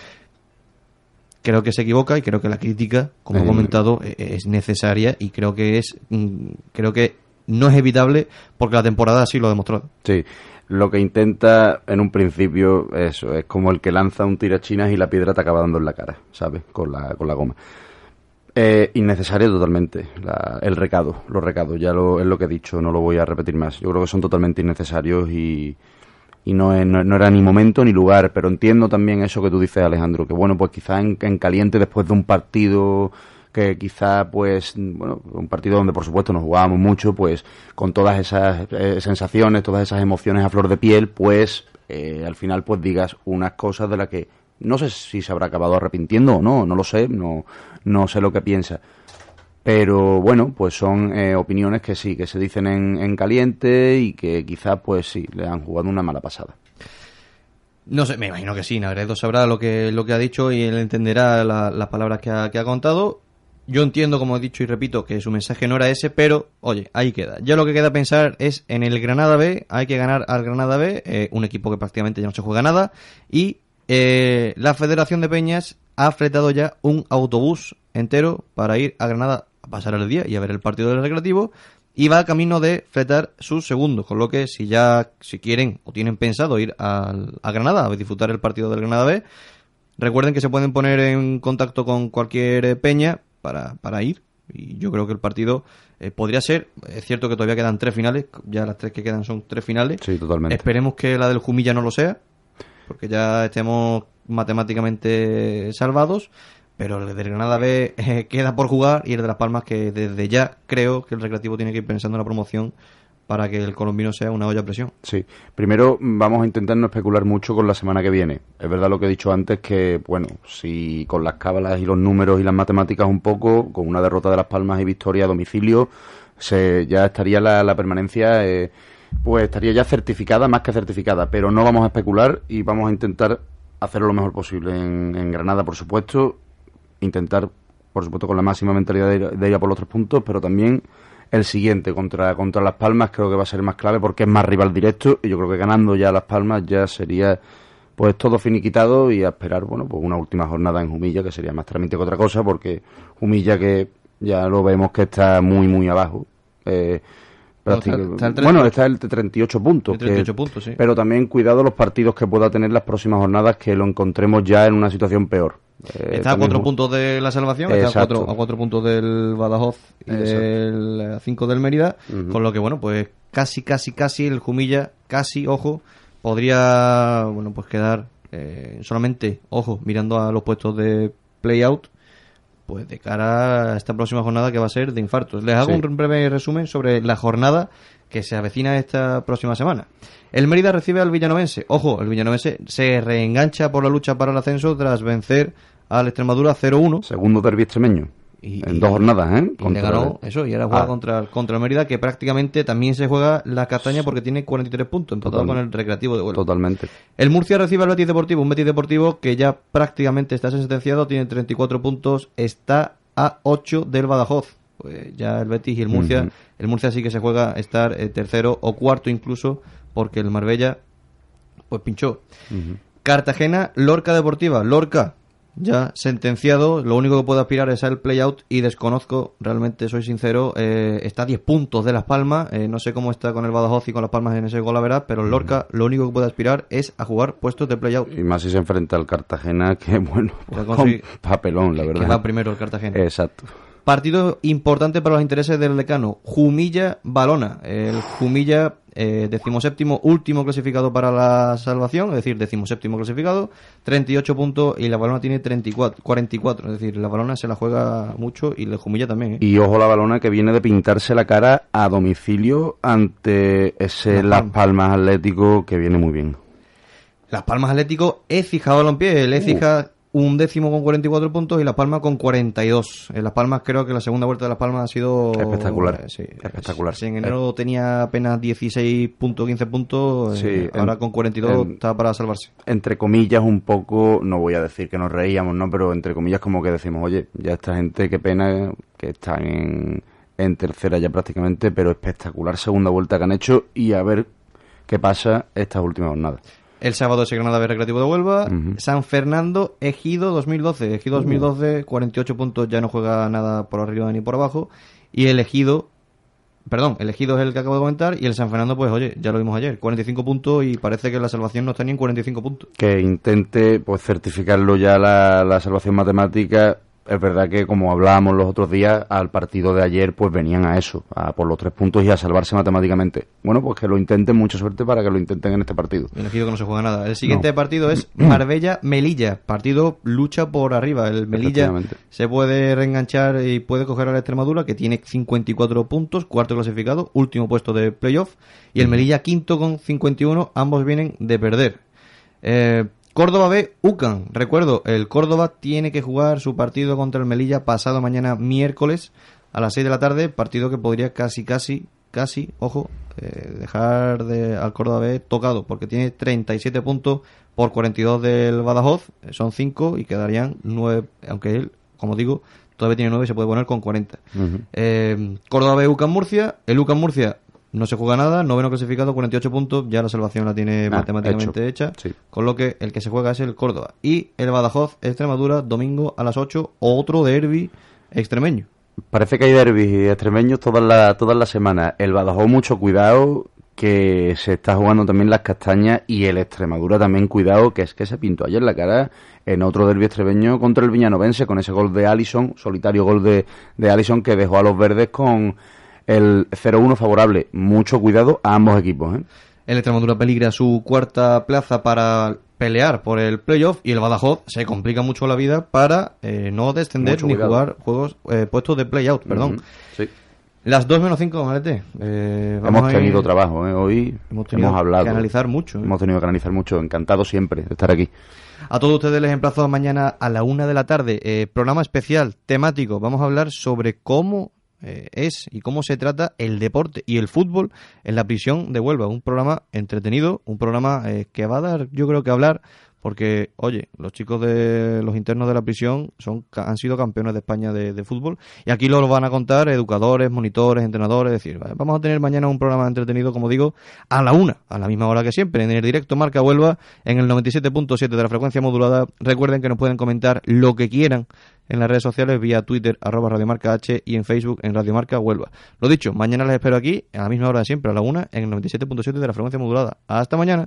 S3: Creo que se equivoca y creo que la crítica, como he
S4: Eh,
S3: comentado, e- es necesaria y creo que es. mm, Creo que no es evitable porque la temporada así lo ha demostrado.
S4: Sí, lo que intenta en un principio, eso, es como el que lanza un tirachinas y la piedra te acaba dando en la cara, ¿sabes? Con la, con la goma. Eh, innecesario totalmente la- el recado, los recados, ya lo, es lo que he dicho, no lo voy a repetir más. Yo creo que son totalmente innecesarios y, no, es- no, era ni momento ni lugar, pero entiendo también eso que tú dices, Alejandro, que bueno, pues quizás en, en caliente después de un partido que quizá pues bueno un partido donde por supuesto nos jugábamos mucho pues con todas esas eh, sensaciones todas esas emociones a flor de piel pues eh, al final pues digas unas cosas de las que no sé si se habrá acabado arrepintiendo o no no lo sé no no sé lo que piensa pero bueno pues son eh, opiniones que sí que se dicen en, en caliente y que quizá pues sí le han jugado una mala pasada
S3: No sé, me imagino que sí, Nagredo sabrá lo que, lo que ha dicho y él entenderá la- las palabras que ha, que ha contado. Yo entiendo, como he dicho y repito, que su mensaje no era ese, pero oye, ahí queda. Ya lo que queda pensar es en el Granada B, hay que ganar al Granada B, eh, un equipo que prácticamente ya no se juega nada, y eh, la Federación de Peñas ha fletado ya un autobús entero para ir a Granada a pasar el día y a ver el partido del recreativo y va camino de fletar su segundo, con lo que si ya si quieren o tienen pensado ir a Granada a disfrutar el partido del Granada B, recuerden que se pueden poner en contacto con cualquier eh, peña para, para ir y yo creo que el partido eh, podría ser, es cierto que todavía quedan tres finales, ya las tres que quedan son tres finales.
S4: sí totalmente
S3: Esperemos que la del Jumilla no lo sea, porque ya estemos matemáticamente salvados. Pero el del Granada B eh, queda por jugar y el de Las Palmas que desde ya creo que el Recreativo tiene que ir pensando en la promoción para que el colombino sea una olla a presión.
S4: Sí, primero vamos a intentar no especular mucho con la semana que viene. Es verdad lo que he dicho antes que, bueno, si con las cábalas y los números y las matemáticas un poco, con una derrota de Las Palmas y victoria a domicilio, se, ya estaría la, la permanencia, eh, pues estaría ya certificada, más que certificada. Pero no vamos a especular y vamos a intentar hacerlo lo mejor posible en, en Granada, por supuesto. Intentar, por supuesto, con la máxima mentalidad de ir, de ir a por los tres puntos, pero también el siguiente contra, contra Las Palmas creo que va a ser más clave porque es más rival directo y yo creo que ganando ya Las Palmas ya sería pues todo finiquitado y a esperar bueno pues una última jornada en Jumilla que sería más trámite que otra cosa porque Jumilla que ya lo vemos que está muy muy abajo eh,
S3: Bueno, está- el 38.
S4: bueno, está el de 38 puntos.
S3: El 38
S4: que-
S3: puntos, sí.
S4: Pero también cuidado los partidos que pueda tener las próximas jornadas, que lo encontremos ya en una situación peor. Eh,
S3: Está a cuatro puntos de la salvación, está a cuatro, a cuatro puntos del Badajoz y del a cinco del Mérida, con lo que bueno, pues casi, casi, casi el Jumilla, casi, ojo, podría, bueno, pues quedar eh, solamente, ojo, mirando a los puestos de play-out, pues de cara a esta próxima jornada que va a ser de infartos. Les hago
S4: Sí.
S3: un breve resumen sobre la jornada que se avecina esta próxima semana. El Mérida recibe al Villanovense. Ojo, el Villanovense se reengancha por la lucha para el ascenso tras vencer al Extremadura 0-1.
S4: Segundo derbi extremeño. En dos jornadas, ¿eh?
S3: Y
S4: Contra-
S3: le ganó eso, y ahora juega
S4: Ah.
S3: contra, contra el Mérida, que prácticamente también se juega la castaña porque tiene 43 puntos, empatado
S4: Total-
S3: con el Recreativo de Huelva.
S4: Totalmente.
S3: El Murcia recibe al Betis Deportivo, un Betis Deportivo que ya prácticamente está sentenciado, tiene 34 puntos, está a 8 del Badajoz. Pues ya el Betis y el Murcia, el Murcia sí que se juega estar eh, tercero o cuarto incluso, porque el Marbella pues pinchó. Cartagena, Lorca Deportiva, Lorca ya sentenciado, lo único que puede aspirar es al play-out y desconozco, realmente soy sincero, eh, está a 10 puntos de Las Palmas, eh, no sé cómo está con el Badajoz y con Las Palmas en ese gol a verás, pero el Lorca lo único que puede aspirar es a jugar puestos de play-out.
S4: Y más si se enfrenta al Cartagena, que bueno, con papelón, la verdad.
S3: que va primero el Cartagena.
S4: Exacto.
S3: Partido importante para los intereses del decano. Jumilla Balona. El Jumilla, eh, decimoséptimo, último clasificado para la salvación, es decir, decimoséptimo clasificado, 38 puntos y la Balona tiene 34, 44. Es decir, la Balona se la juega mucho y el Jumilla también. ¿eh?
S4: Y ojo la balona que viene de pintarse la cara a domicilio ante ese Las Palmas Atlético que viene muy bien.
S3: Las Palmas Atlético, Écija Balompié. El Écija un décimo con 44 puntos y Las Palmas con 42. En Las Palmas creo que la segunda vuelta de Las Palmas ha sido...
S4: Espectacular.
S3: eh, sí,
S4: Espectacular.
S3: Si en enero tenía apenas 16 puntos, 15 puntos, eh,
S4: Sí,
S3: ahora
S4: en-
S3: con 42
S4: en-
S3: está para salvarse.
S4: entre comillas, un poco, no voy a decir que nos reíamos, ¿no? Pero entre comillas como que decimos, oye, ya esta gente, qué pena que están en, en tercera ya prácticamente, pero espectacular segunda vuelta que han hecho y a ver qué pasa estas últimas jornadas.
S3: El sábado es el Granada B Recreativo de Huelva. San Fernando, Ejido 2012. Ejido 2012, 48 puntos, ya no juega nada por arriba ni por abajo. Y el Ejido, perdón, el Ejido es el que acabo de comentar. Y el San Fernando, pues oye, ya lo vimos ayer, 45 puntos y parece que la salvación no está ni en 45 puntos.
S4: Que intente pues certificarlo ya la, la salvación matemática. Es verdad que como hablábamos los otros días, al partido de ayer pues venían a eso, a por los tres puntos y a salvarse matemáticamente. Bueno, pues que lo intenten, mucha suerte para que lo intenten en este partido.
S3: El Ejido que no se juega nada. El siguiente
S4: No.
S3: partido es Marbella-Melilla. Partido lucha por arriba. El Melilla se puede reenganchar y puede coger a la Extremadura, que tiene 54 puntos, cuarto clasificado, último puesto de playoff. Y el Melilla quinto con 51, ambos vienen de perder. Eh, Córdoba B, UCAN. Recuerdo, el Córdoba tiene que jugar su partido contra el Melilla pasado mañana miércoles a las 6 de la tarde, partido que podría casi, casi, casi, ojo, eh, dejar de, al Córdoba B tocado, porque tiene 37 puntos por 42 del Badajoz, eh, son 5 y quedarían 9, aunque él, como digo, todavía tiene 9 y se puede poner con 40.
S4: Ujú.
S3: Eh, Córdoba B, UCAN Murcia. El UCAN Murcia no se juega nada, noveno clasificado, 48 puntos. Ya la salvación la tiene matemáticamente hecha. Con lo que el que se juega es el Córdoba. Y el Badajoz, Extremadura, domingo a las 8, otro derby extremeño.
S4: Parece que hay derbis extremeños todas las todas las semanas. El Badajoz, mucho cuidado, que se está jugando también las castañas. Y el Extremadura también, cuidado, que es que se pintó ayer la cara en otro derbi extremeño contra el Viñanovense, con ese gol de Allison, solitario gol de, de Allison, que dejó a los verdes con el 0-1 favorable. Mucho cuidado a ambos equipos. ¿eh?
S3: El Extremadura peligra su cuarta plaza para pelear por el playoff y el Badajoz se complica mucho la vida para eh, no descender
S4: Mucho
S3: ni
S4: cuidado.
S3: jugar juegos eh, puestos de playout, perdón.
S4: Sí.
S3: Las 2 menos 5, Malete. Eh,
S4: Hemos
S3: ir-
S4: tenido trabajo, ¿eh? hoy
S3: Hemos
S4: hemos,
S3: tenido
S4: hablado.
S3: que analizar mucho, ¿eh?
S4: Hemos tenido que analizar mucho. Encantado siempre de estar aquí.
S3: A todos ustedes les emplazo mañana a la una de la tarde. eh, programa especial, temático. Vamos a hablar sobre cómo eh, es y cómo se trata el deporte y el fútbol en la prisión de Huelva. Un programa entretenido, un programa eh, que va a dar, yo creo que hablar, porque, oye, los chicos de los internos de la prisión son han sido campeones de España de, fútbol y aquí lo van a contar educadores, monitores, entrenadores. Es decir, vamos a tener mañana un programa entretenido, como digo, a la una, a la misma hora que siempre, en el directo Marca Huelva, en el 97.7 de la frecuencia modulada. Recuerden que nos pueden comentar lo que quieran en las redes sociales vía Twitter, arroba Radiomarca H y en Facebook en Radiomarca Huelva. Lo dicho, mañana les espero aquí, a la misma hora de siempre, a la una, en el 97.7 de la frecuencia modulada. Hasta mañana.